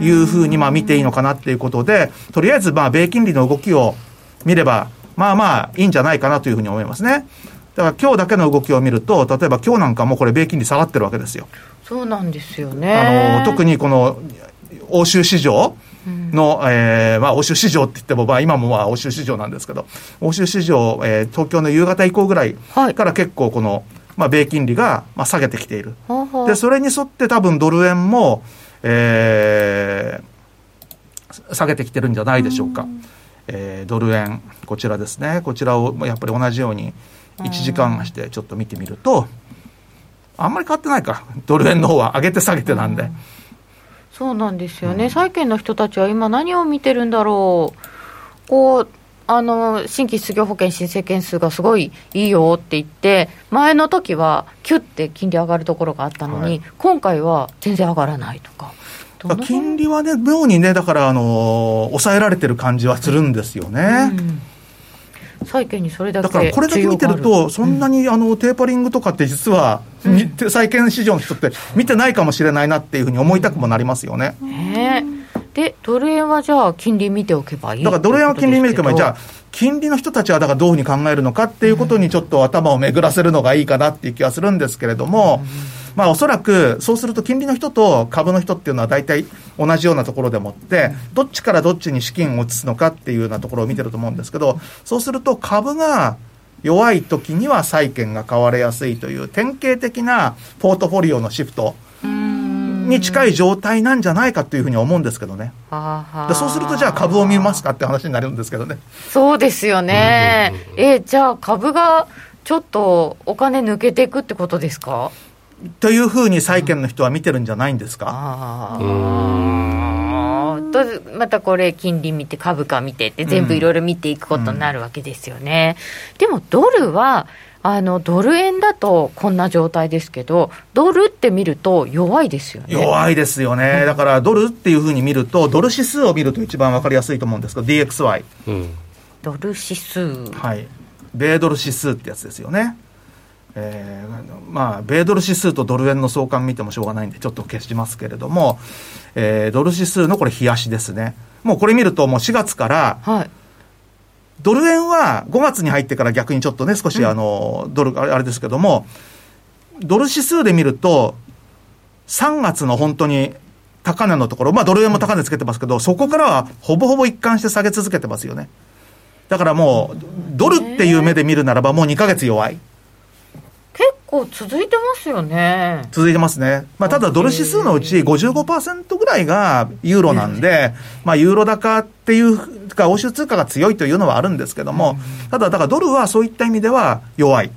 いうふうにまあ見ていいのかなっていうことで、とりあえずまあ米金利の動きを見れば、まあまあいいんじゃないかなというふうに思いますね。だから今日だけの動きを見ると、例えば今日なんかもこれ米金利下がってるわけですよ。そうなんですよね。あの特にこの欧州市場の、えーまあ、欧州市場って言っても、まあ、今もまあ欧州市場なんですけど、欧州市場、えー東京の夕方以降ぐらいはいから結構この、まあ、米金利が、まあ、下げてきている。ほうほうで、それに沿って多分ドル円も、えー下げてきてるんじゃないでしょうか。えードル円、こちらですね。こちらをまあやっぱり同じように1時間足してちょっと見てみると、あんまり変わってないか。ドル円の方は上げて下げてなんで。そうなんですよね、債券の人たちは今、何を見てるんだろう、こうあの新規失業保険申請件数がすごいいいよって言って、前の時はキュッて金利上がるところがあったのに、はい。今回は全然上がらないとか、金利はね、妙にね、だから、あのー抑えられてる感じはするんですよね。うん債券にそれだけだからこれだけ見てると、そんなにあのテーパリングとかって実は、み債券市場の人って見てないかもしれないなっていうふうに思いたくもなりますよね。ねで、ドル円はじゃあ、金利見ておけばいいだからドル円は金利見るけど、じゃああ、金利の人たちはだからどういうふうに考えるのかっていうことにちょっと頭を巡らせるのがいいかなっていう気がするんですけれども、まあおそらくそうすると金利の人と株の人っていうのは大体同じようなところでもって、どっちからどっちに資金を移すのかっていうようなところを見てると思うんですけど、そうすると株が弱い時には債券が買われやすいという典型的なポートフォリオのシフトに近い状態なんじゃないかというふうに思うんですけどね。はあは。あでそうするとじゃあ株を見ますかって話になるんですけどね。そうですよね、えじゃあ、株がちょっとお金抜けていくってことですか？というふうに債券の人は見てるんじゃないんですか？とまたこれ金利見て株価見てって全部いろいろ見ていくことになるわけですよね、でもドルはあのドル円だとこんな状態ですけどドルって見ると弱いですよね。弱いですよね、だからドルっていうふうに見ると、ドル指数を見ると一番わかりやすいと思うんですけど、DXY、うんドル指数。はい、米ドル指数ってやつですよね。えーまあ、米ドル指数とドル円の相関見てもしょうがないんで、ちょっと消しますけれども、えードル指数のこれ、冷やしですね。もうこれ見ると、もう4月から、はいドル円は5月に入ってから逆にちょっとね、少しあの、ドル、あれあれですけども、ドル指数で見ると、3月の本当に高値のところ、まあドル円も高値つけてますけど、そこからはほぼほぼ一貫して下げ続けてますよね。だからもう、ドルっていう目で見るならばもう2ヶ月弱い。結構続いてますよね続いてますね。まあ、ただドル指数のうち55%ぐらいがユーロなんで、まあ、ユーロ高っていうか、欧州通貨が強いというのはあるんですけども、ただ、だからドルはそういった意味では弱い。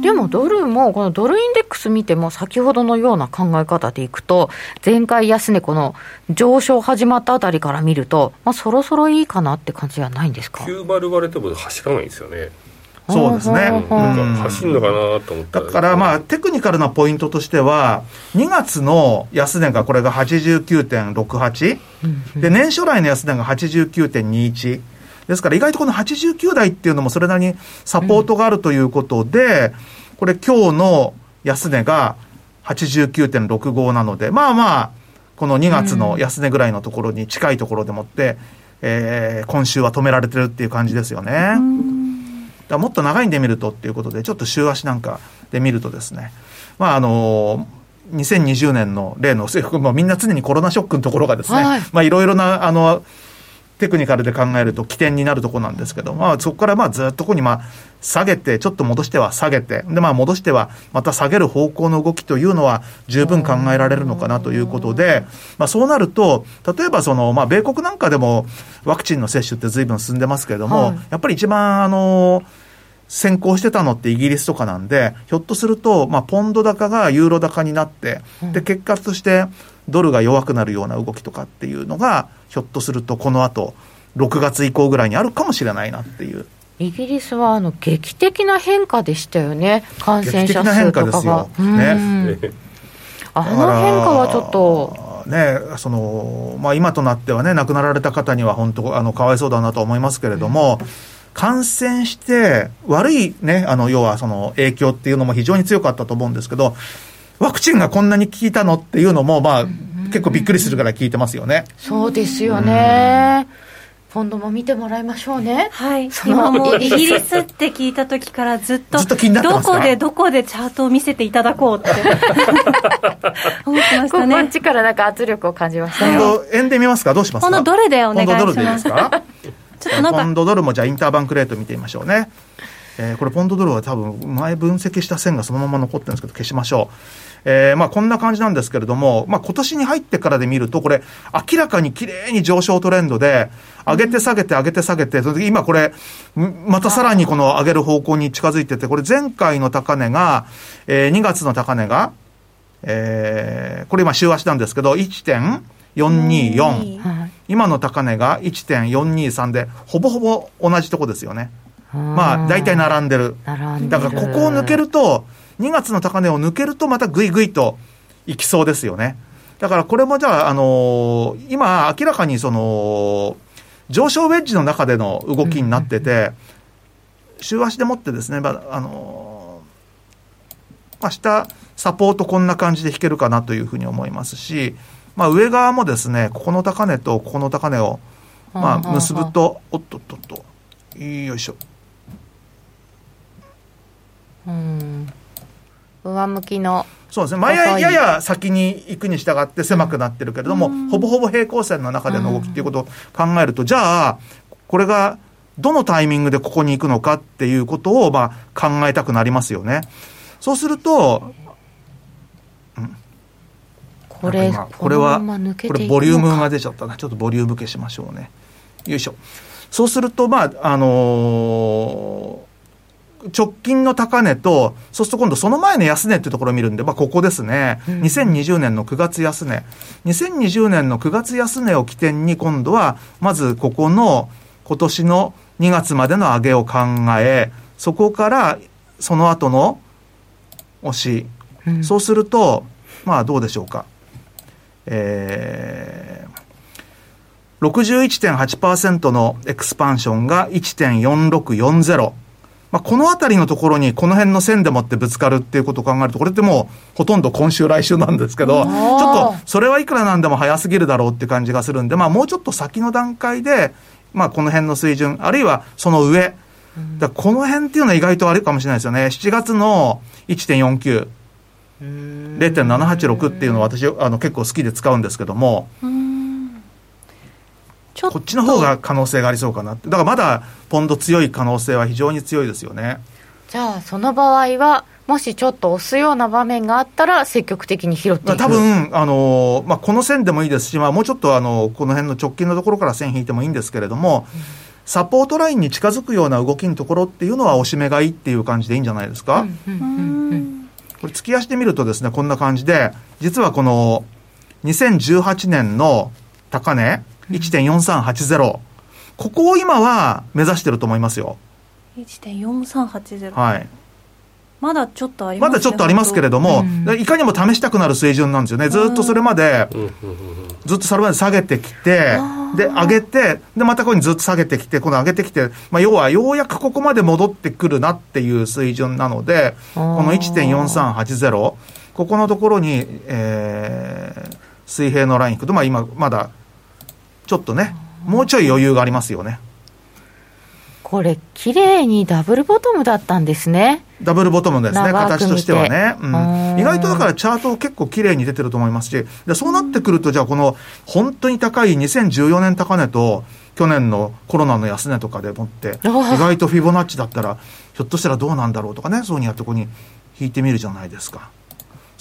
でもドルも、このドルインデックス見ても、先ほどのような考え方でいくと、前回安値、この上昇始まったあたりから見ると、まあ、そろそろいいかなって感じじゃないんですか？9割割れても走らないんですよねそうですね。走るのかなと思っただからまあ、テクニカルなポイントとしては、2月の安値がこれが89.68、で、年初来の安値が89.21。ですから意外とこの89台っていうのもそれなりにサポートがあるということで、これ今日の安値が89.65なので、まあまあ、この2月の安値ぐらいのところに近いところでもって、えー今週は止められてるっていう感じですよね。だもっと長いんで見るとっていうことで、ちょっと週足なんかで見るとですね、まああの2020年の例の、もうみんな常にコロナショックのところがですね、はいまあいろいろな、あの、テクニカルで考えると起点になるところなんですけど、まあそこからまあずっとここにまあ下げて、ちょっと戻しては下げて、でまあ戻してはまた下げる方向の動きというのは十分考えられるのかなということで、まあそうなると、例えばその、まあ米国なんかでもワクチンの接種って随分進んでますけれども、はい。やっぱり一番あの、先行してたのってイギリスとかなんで、ひょっとすると、まあ、ポンド高がユーロ高になって、で、結果としてドルが弱くなるような動きとかっていうのが、ひょっとするとこの後、6月以降ぐらいにあるかもしれないなっていう。イギリスはあの劇的な変化でしたよね、感染者劇的な変数とかが化ですよ。うん。ね。あの変化はちょっと、ね、その、まあ今となってはね、亡くなられた方には本当、あの、かわいそうだなと思いますけれども、感染して悪いね、あの、要はその影響っていうのも非常に強かったと思うんですけど、ワクチンがこんなに効いたのっていうのも、まあ、結構びっくりするから聞いてますよね。そうですよね。今度も見てもらいましょうね。はい、その今もうイギリスって聞いた時からずっとずっと気になってますか？どこでどこでチャートを見せていただこうって。[LAUGHS] 思ってましここたねっちからなんか圧力を感じました今よ。度、円で見ますか？どうしますか？今度ドルでお願いします。今度ドルでいいですか？ちょっとなんかポンドドルもじゃあインターバンクレート見てみましょうね。えーこれポンドドルは多分前分析した線がそのまま残ってるんですけど消しましょう。えーまあこんな感じなんですけれども、まあ今年に入ってからで見るとこれ明らかに綺麗に上昇トレンドで上げて下げて上げて下げて、その時今これんまたさらにこの上げる方向に近づいてて、これ前回の高値が、えー2月の高値が、えーこれ今週足なんですけど1.424。はい今の高値が1.423で、ほぼほぼ同じとこですよね。まあ、大体並んでる。並んでるだから、ここを抜けると、2月の高値を抜けると、またぐいぐいといきそうですよね。だから、これもじゃあ、あのー今、明らかにその、上昇ウェッジの中での動きになってて、週足でもってですね、まあ、あのー明日、サポートこんな感じで引けるかなというふうに思いますし、まあ、上側もですね、ここの高値とここの高値を、まあ、結ぶと、おっとっとっと、よいしょ。うん上向きのそうですね。前やや先に行くに従って狭くなってるけれども、ほぼほぼ平行線の中での動きっていうことを考えると、じゃあ、これがどのタイミングでここに行くのかっていうことを、まあ、考えたくなりますよね。そうすると、これこれは、これボリュームが出ちゃったな。ちょっとボリューム消しましょうね。よいしょ。そうすると、まあ、あのー直近の高値と、そうすると今度その前の安値っていうところを見るんで、まあここですね。2020年の9月安値。2020年の9月安値を起点に今度は、まずここの今年の2月までの上げを考え、そこからその後の押し。そうすると、まあどうでしょうか。えー、61.8%のエクスパンションが1.4640。まあ、このあたりのところに、この辺の線でもってぶつかるっていうことを考えると、これってもう、ほとんど今週、来週なんですけど、ちょっと、それはいくらなんでも早すぎるだろうって感じがするんで、まあ、もうちょっと先の段階で、まあ、この辺の水準、あるいはその上、だこの辺っていうのは意外とあるかもしれないですよね。7月の1.49。0.786っていうのは私あの結構好きで使うんですけどもこっちの方が可能性がありそうかなだからまだポンド強い可能性は非常に強いですよね。じゃあその場合はもしちょっと押すような場面があったら積極的に拾っていく。多分あの、まあ、この線でもいいですし、まあ、もうちょっとあのこの辺の直近のところから線引いてもいいんですけれども、うん、サポートラインに近づくような動きのところっていうのは押し目がいいっていう感じでいいんじゃないですか、うんうんうんうんこれ、月足で見るとですね、こんな感じで、実はこの2018年の高値、1.4380、ここを今は目指してると思いますよ。1.4380。はい。まだちょっとあります、ね、まだちょっとありますけれども、うん、いかにも試したくなる水準なんですよね。ずっとそれまで、ずっとそれまで下げてきて、で、上げて、で、またここにずっと下げてきて、今度上げてきて、まあ、要はようやくここまで戻ってくるなっていう水準なので、この1.4380、ここのところに、えー、水平のライン引くと、まあ今、まだ、ちょっとね、もうちょい余裕がありますよね。これ、綺麗にダブルボトムだったんですね。ダブルボトムですね、形としてはね、うん。意外とだからチャート結構綺麗に出てると思いますし、でそうなってくると、じゃあこの本当に高い2014年高値と、去年のコロナの安値とかでもって、意外とフィボナッチだったら、ひょっとしたらどうなんだろうとかね、そういうにやってここに引いてみるじゃないですか。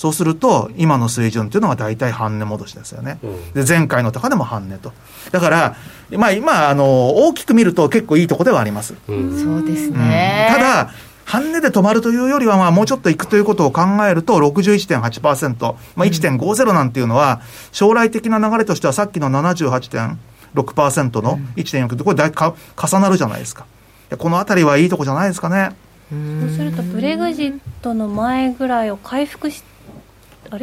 そうすると、今の水準っていうのは大体半値戻しですよね。うん、で、前回の高値も半値と。だから、まあ今、あの、大きく見ると結構いいとこではあります。うん、そうですね。ただ、半値で止まるというよりは、まあ、もうちょっといくということを考えると61.8%、まあ、1.50なんていうのは、将来的な流れとしてはさっきの78.6%の1.4ってこれ大重なるじゃないですか。このあたりはいいとこじゃないですかね。そうするとブレグジットの前ぐらいを回復し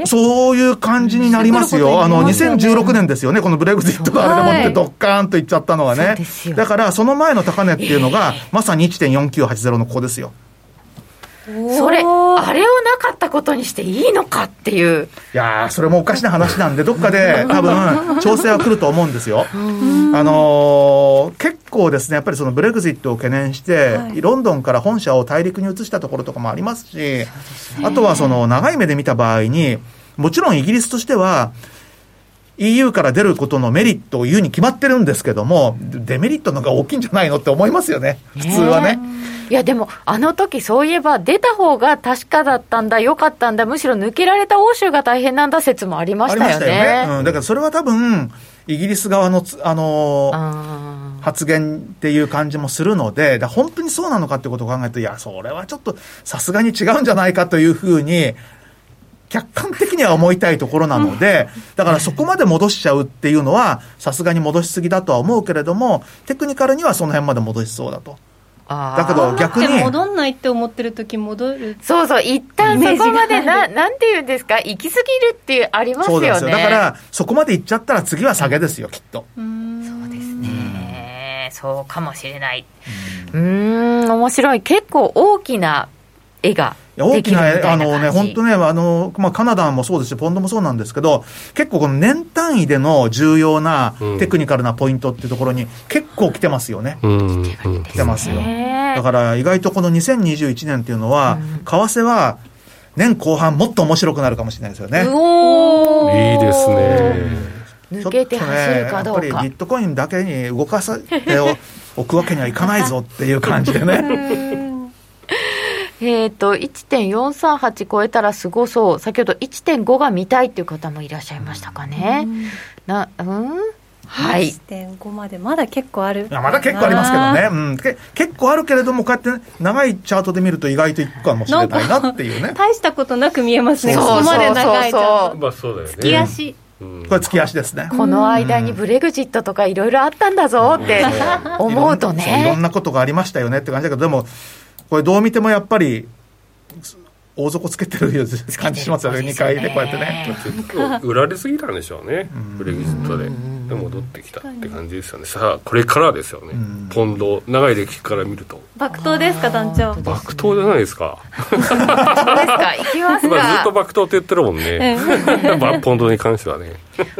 そういう感じになりますよ。あの、2016年ですよね、このブレグジットがあれでもってドッカーンといっちゃったのはね。だから、その前の高値っていうのが、まさに1.4980のここですよ。それ、あれをなかったことにしていいのかっていう。いやそれもおかしな話なんで、どっかで多分、調整は来ると思うんですよ。あのー、結構ですね、やっぱりそのブレグジットを懸念して、はい、ロンドンから本社を大陸に移したところとかもありますし、すね、あとはその長い目で見た場合に、もちろんイギリスとしては、EU から出ることのメリットを言うに決まってるんですけども、デメリットのが大きいんじゃないのって思いますよね、普通はね。いやでも、あの時そういえば、出た方が確かだったんだ、よかったんだ、むしろ抜けられた欧州が大変なんだ説もありましたよね。よねうん、だからそれは多分、イギリス側の、あのー、発言っていう感じもするので、本当にそうなのかってことを考えると、いや、それはちょっとさすがに違うんじゃないかというふうに、客観的には思いたいところなので、[LAUGHS] だからそこまで戻しちゃうっていうのは、さすがに戻しすぎだとは思うけれども、テクニカルにはその辺まで戻しそうだと。だけど逆に戻んないって思ってる時戻るそうそう一旦そこまでななんていうんですか？行き過ぎるっていうありますよね。そうですよ。だからそこまで行っちゃったら次は下げですよきっと。そうですね。そうかもしれない。うん面白い。結構大きな絵が大きな、あのね、本当ね、あの、まあ、カナダもそうですし、ポンドもそうなんですけど、結構この年単位での重要なテクニカルなポイントっていうところに結構来てますよね。うん、来てますよ。だから意外とこの2021年っていうのは、為替は年後半もっと面白くなるかもしれないですよね。いいですね。抜けて走るかどうか、ね、やっぱりビットコインだけに動かせておくわけにはいかないぞっていう感じでね。えっ、ー、と、1.438超えたらすごそう。先ほど1.5が見たいっていう方もいらっしゃいましたかね。うん、な、うん？はい。1.5までまだ結構ある。いやまだ結構ありますけどね、うん、け結構あるけれども、こうやって、ね、長いチャートで見ると意外といくかもしれないなっていうね。大したことなく見えますね。そうここまで長いとまあそうだよね。月足。うん。これ月足ですね。この間にブレグジットとかいろいろあったんだぞって思うとそういろんね。なことがありましたよねって感じだけど、でも、これどう見てもやっぱり、大底つけてる感じしますよね、2回でこうやってね。[LAUGHS] 売られすぎたんでしょうね。ブレグジットでで戻ってきたって感じですよね。さあこれからですよね。ポンド長い歴史から見ると。爆投ですか団長。爆投じゃないですか。そうですか、いきますまあずっとか。爆投って言ってるもんね。[LAUGHS] まあポンドに関してはね。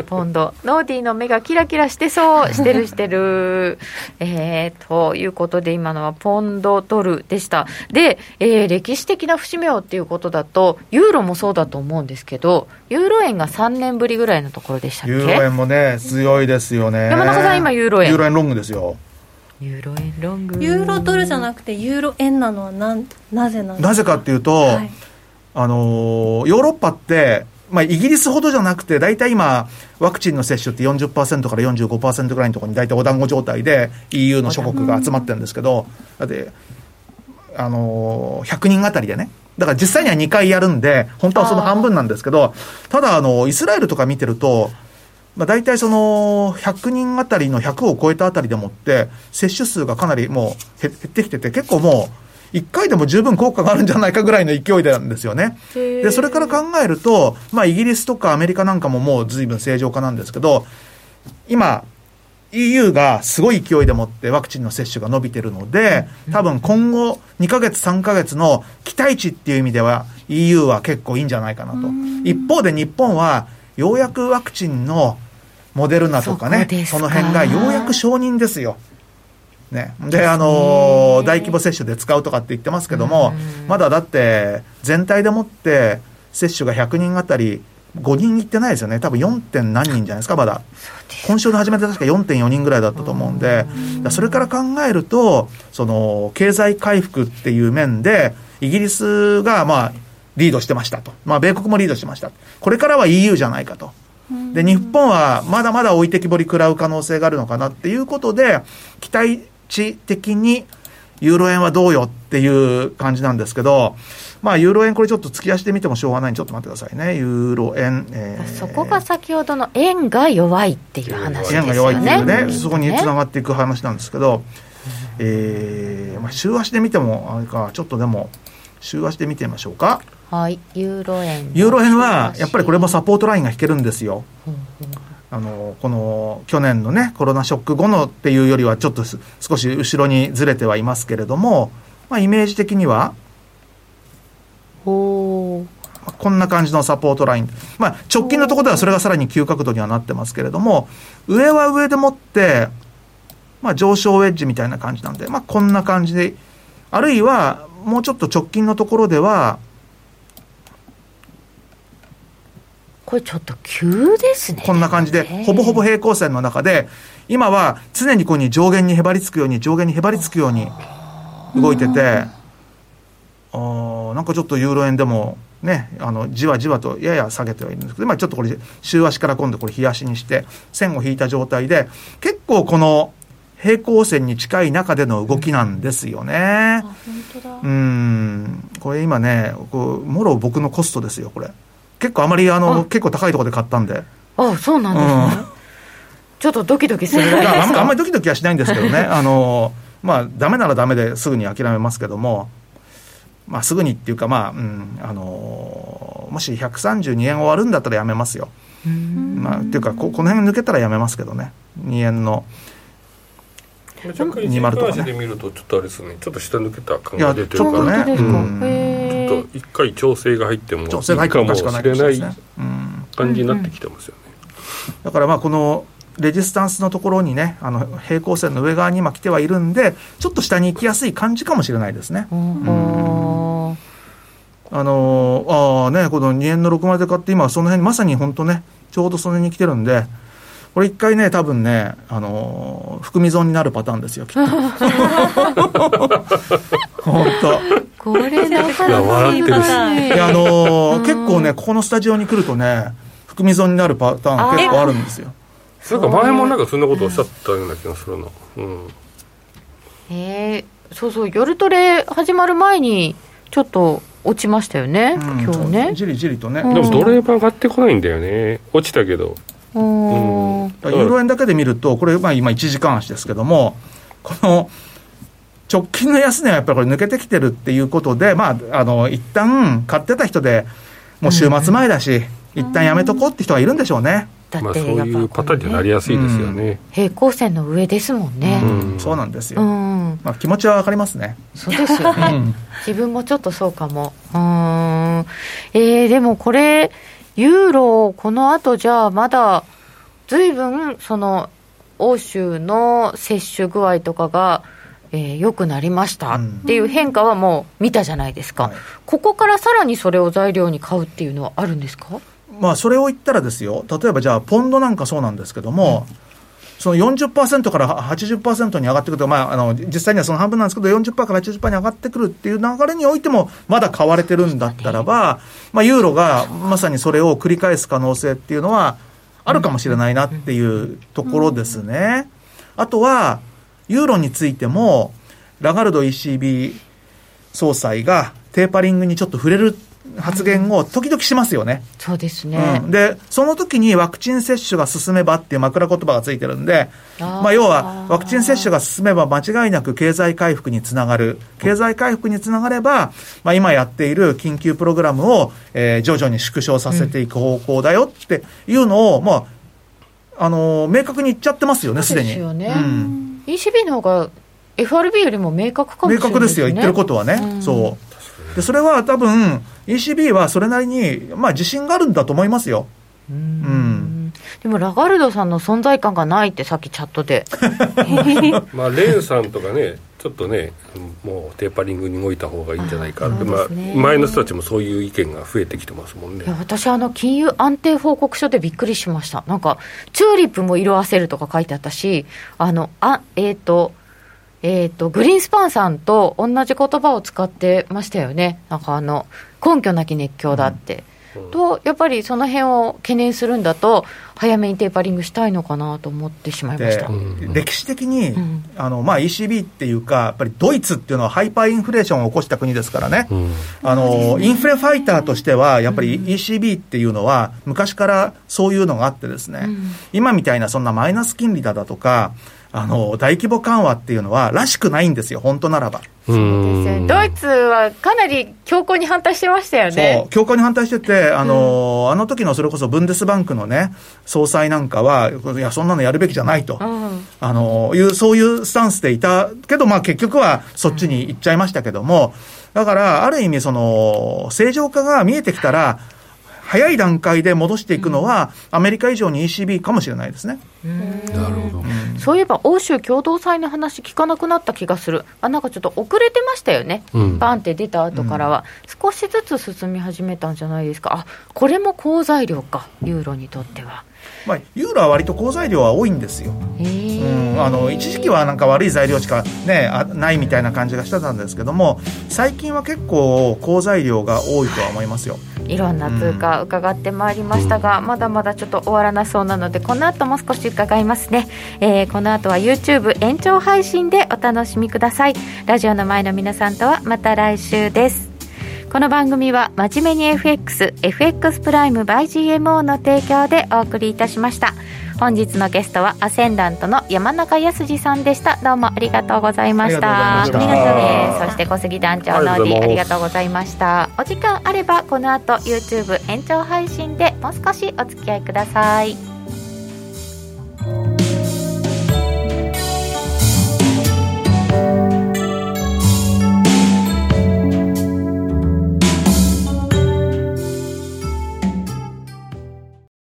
ポンド。ノーディーの目がキラキラしてそう。してるしてる。[LAUGHS] えー、ということで今のはポンドドルでした。で、えー歴史的な節目をっていうことだと、ユーロもそうだと思うんですけど、ユーロ円が3年ぶりぐらいのところでしたっけ？ユーロ円もね、強いですよね。山中さん今ユーロ円ユーロ円ロングですよ。ユーロ円ロング。ユーロドルじゃなくてユーロ円なのはなんなぜなんですか？なぜかっていうと、はいあのーヨーロッパって、まあ、イギリスほどじゃなくて、大体今、ワクチンの接種って40%から45%ぐらいのところに大体お団子状態で EU の諸国が集まってるんですけど、だって、あのー100人あたりでね。だから実際には2回やるんで、本当はその半分なんですけど、ただ、あの、イスラエルとか見てると、まあ、大体その100人あたりの100を超えたあたりでもって、接種数がかなりもう減減ってきてて、結構もう、1回でも十分効果があるんじゃないかぐらいの勢いなんですよね。で、それから考えると、まあ、イギリスとかアメリカなんかももう随分正常化なんですけど、今、EU がすごい勢いでもってワクチンの接種が伸びてるので、多分今後2ヶ月3ヶ月の期待値っていう意味では EU は結構いいんじゃないかなと。一方で日本はようやくワクチンのモデルナとかねその辺がようやく承認ですよ。ね。で、あのー大規模接種で使うとかって言ってますけども、まだだって全体でもって接種が100人あたり5人いってないですよね。多分 4. 点何人じゃないですか、まだ。今週の初めて確か4.4人ぐらいだったと思うんで、それから考えると、その、経済回復っていう面で、イギリスが、まあ、リードしてましたと。まあ、米国もリードしてました。これからは EU じゃないかと。で、日本はまだまだ置いてきぼり食らう可能性があるのかなっていうことで、期待値的に、ユーロ円はどうよっていう感じなんですけど、まあ、ユーロ円これちょっと突き足で見てもしょうがないんで、ちょっと待ってくださいね。ユーロ円、えーそこが先ほどの円が弱いっていう話ですよね。円が弱いっていうね、そこにつながっていく話なんですけど、えーまあ、週足で見ても、あれか、ちょっとでも、週足で見てみましょうか。はい、ユーロ円。ユーロ円は、やっぱりこれもサポートラインが引けるんですよ。あの、この、去年のね、コロナショック後のっていうよりは、ちょっとす少し後ろにずれてはいますけれども、まあ、イメージ的には、おこんな感じのサポートライン。まあ、直近のところではそれがさらに急角度にはなってますけれども、上は上でもって、まあ、上昇ウェッジみたいな感じなんで、まあ、こんな感じで、あるいは、もうちょっと直近のところでは、これちょっと急ですね。こんな感じで、ほぼほぼ平行線の中で、今は常にここに上限にへばりつくように、上限にへばりつくように動いてて、あーなんかちょっとユーロ円でも、ね、あのじわじわとやや下げてはいるんですけど、今ちょっとこれ、週足から今度これ、日足にして、線を引いた状態で、結構この平行線に近い中での動きなんですよね。本当だうん、これ今ね、こうもろ僕のコストですよ、これ。結構あまりあの、あ。結構高いところで買ったんで。あ、そうなんですね。ちょっとドキドキするいだけですか。やあんまりドキドキはしないんですけどね、[LAUGHS] あのまあ、ダメならダメですぐに諦めますけども、まあ、すぐにっていうか、まあうんあのもし132円終わるんだったらやめますよ。まあ、っていうかこ、この辺抜けたらやめますけどね、2円の。若干一20とかね。足で見るとちょっとあれですね。ちょっと下抜けた感が出てるかちょっとね。ら本当ですか。うん。へー。ちょっと一回調整が入ってもいい調整が入ってもおかもしれもしれないいなですね。うん感じになってきてますよね、だからまあこのレジスタンスのところにね、あの平行線の上側に今来てはいるんで、ちょっと下に行きやすい感じかもしれないですね。あのーああね、この2円の6枚で買って、今その辺、まさに本当ね、ちょうどその辺に来てるんで、これ一回ね、多分ね、あのー含み損になるパターンですよ、きっと。[LAUGHS] 本当。これなかいやなか笑ってるし。いや、あのー結構ね、ここのスタジオに来るとね、含み損になるパターン結構あるんですよ。なんか前もなんかそんなことおっしゃったような気がするな。うん。えー、そうそう夜トレ始まる前にちょっと落ちましたよね、うん。今日ね。じりじりとね、うん。でもドル円は上がってこないんだよね。落ちたけど。うん。ユーロ円だけで見ると、これ、まあ今、1時間足ですけども、この直近の安値はやっぱりこれ、抜けてきてるっていうことで、まあ、あの一旦買ってた人で、もう週末前だし、一旦やめとこうって人がいるんでしょうね。まあそうだってやっぱいうパターンになりやすいですよね。平行線の上ですもんね。うん。そうなんですうよ。ん、まあ、気持ちはわかりますね。そうですよね。うん。自分もちょっとそうかも。うーん。えー、でもこれユーロこの後じゃあまだ随分その欧州の接種具合とかがえー良くなりました。っていう変化はもう見たじゃないですか、はい。ここからさらにそれを材料に買うっていうのはあるんですか？まあ、それを言ったらですよ、例えばじゃあ、ポンドなんかそうなんですけども、その40%から80%に上がってくると、まあ、あの実際にはその半分なんですけど、40%から80%に上がってくるっていう流れにおいても、まだ買われてるんだったらば、まあ、ユーロがまさにそれを繰り返す可能性っていうのは、あるかもしれないなっていうところですね。あとは、ユーロについても、ラガルド ECB 総裁がテーパリングにちょっと触れる発言を時々しますよね。そうですね、うん、で、その時にワクチン接種が進めばっていう枕言葉がついてるんで、あーまあ、要は、ワクチン接種が進めば間違いなく経済回復につながる。経済回復につながれば、まあ、今やっている緊急プログラムを、えー徐々に縮小させていく方向だよっていうのを、まあ、あのー明確に言っちゃってますよね、すでに。ですよねうん ECB の方が FRB よりも明確かもしれない明確ですよ、言ってることはね。うんそう。で、それは多分、ECB はそれなりに、まあ、自信があるんだと思いますよ。うん。でもラガルドさんの存在感がないってさっきチャットで [LAUGHS] [LAUGHS] まあレンさんとかねちょっとねもうテーパリングに動いた方がいいんじゃないか。って、あまあ前の人たちもそういう意見が増えてきてますもんね。いや私あの金融安定報告書でびっくりしました。なんかチューリップも色あせるとか書いてあったしあのあえっ、とえっ、とグリーンスパンさんと同じ言葉を使ってましたよね。なんかあの根拠なき熱狂だって、うんとやっぱりその辺を懸念するんだと早めにテーパリングしたいのかなと思ってしまいましでた、ん。歴史的に、ん。あのまあ、ECB っていうか、やっぱりドイツっていうのはハイパーインフレーションを起こした国ですからね、うん。あのインフレファイターとしては、やっぱり ECB っていうのは、昔からそういうのがあってですね、今みたいなそんなマイナス金利だだとか、あの大規模緩和っていうのは、らしくないんですよ、本当ならば。そうですよねドイツはかなり強硬に反対してましたよねそう、強硬に反対してて、あの、あの時のそれこそブンデスバンクのね、総裁なんかは、いや、そんなのやるべきじゃないと。うんあの、いう、そういうスタンスでいたけど、まあ結局はそっちに行っちゃいましたけども、だから、ある意味その、正常化が見えてきたら、早い段階で戻していくのは、アメリカ以上に ECB かもしれないですね。なるほど、そういえば欧州共同祭の話聞かなくなった気がする。あなんかちょっと遅れてましたよね、うん。バンって出た後からは、少しずつ進み始めたんじゃないですか。あこれも好材料か。ユーロにとっては。まあ、ユーロは割と好材料は多いんですよ。うん、あの一時期はなんか悪い材料しか、ね、あないみたいな感じがしてたんですけども最近は結構好材料が多いとは思いますよ。い。ろんな通貨伺ってまいりましたが、まだまだちょっと終わらなそうなのでこの後も少し伺いますね、えーこの後は YouTube 延長配信でお楽しみください。ラジオの前の皆さんとはまた来週です。この番組は真面目に FXFX プライム by GMO の提供でお送りいたしました。本日のゲストはアセンダントの山中康さんでした。どうもありがとうございました。ありがとうございました。えーそして小杉団長の D ありがとうございますがとうございました。お時間あればこの後 YouTube 延長配信でもう少しお付き合いください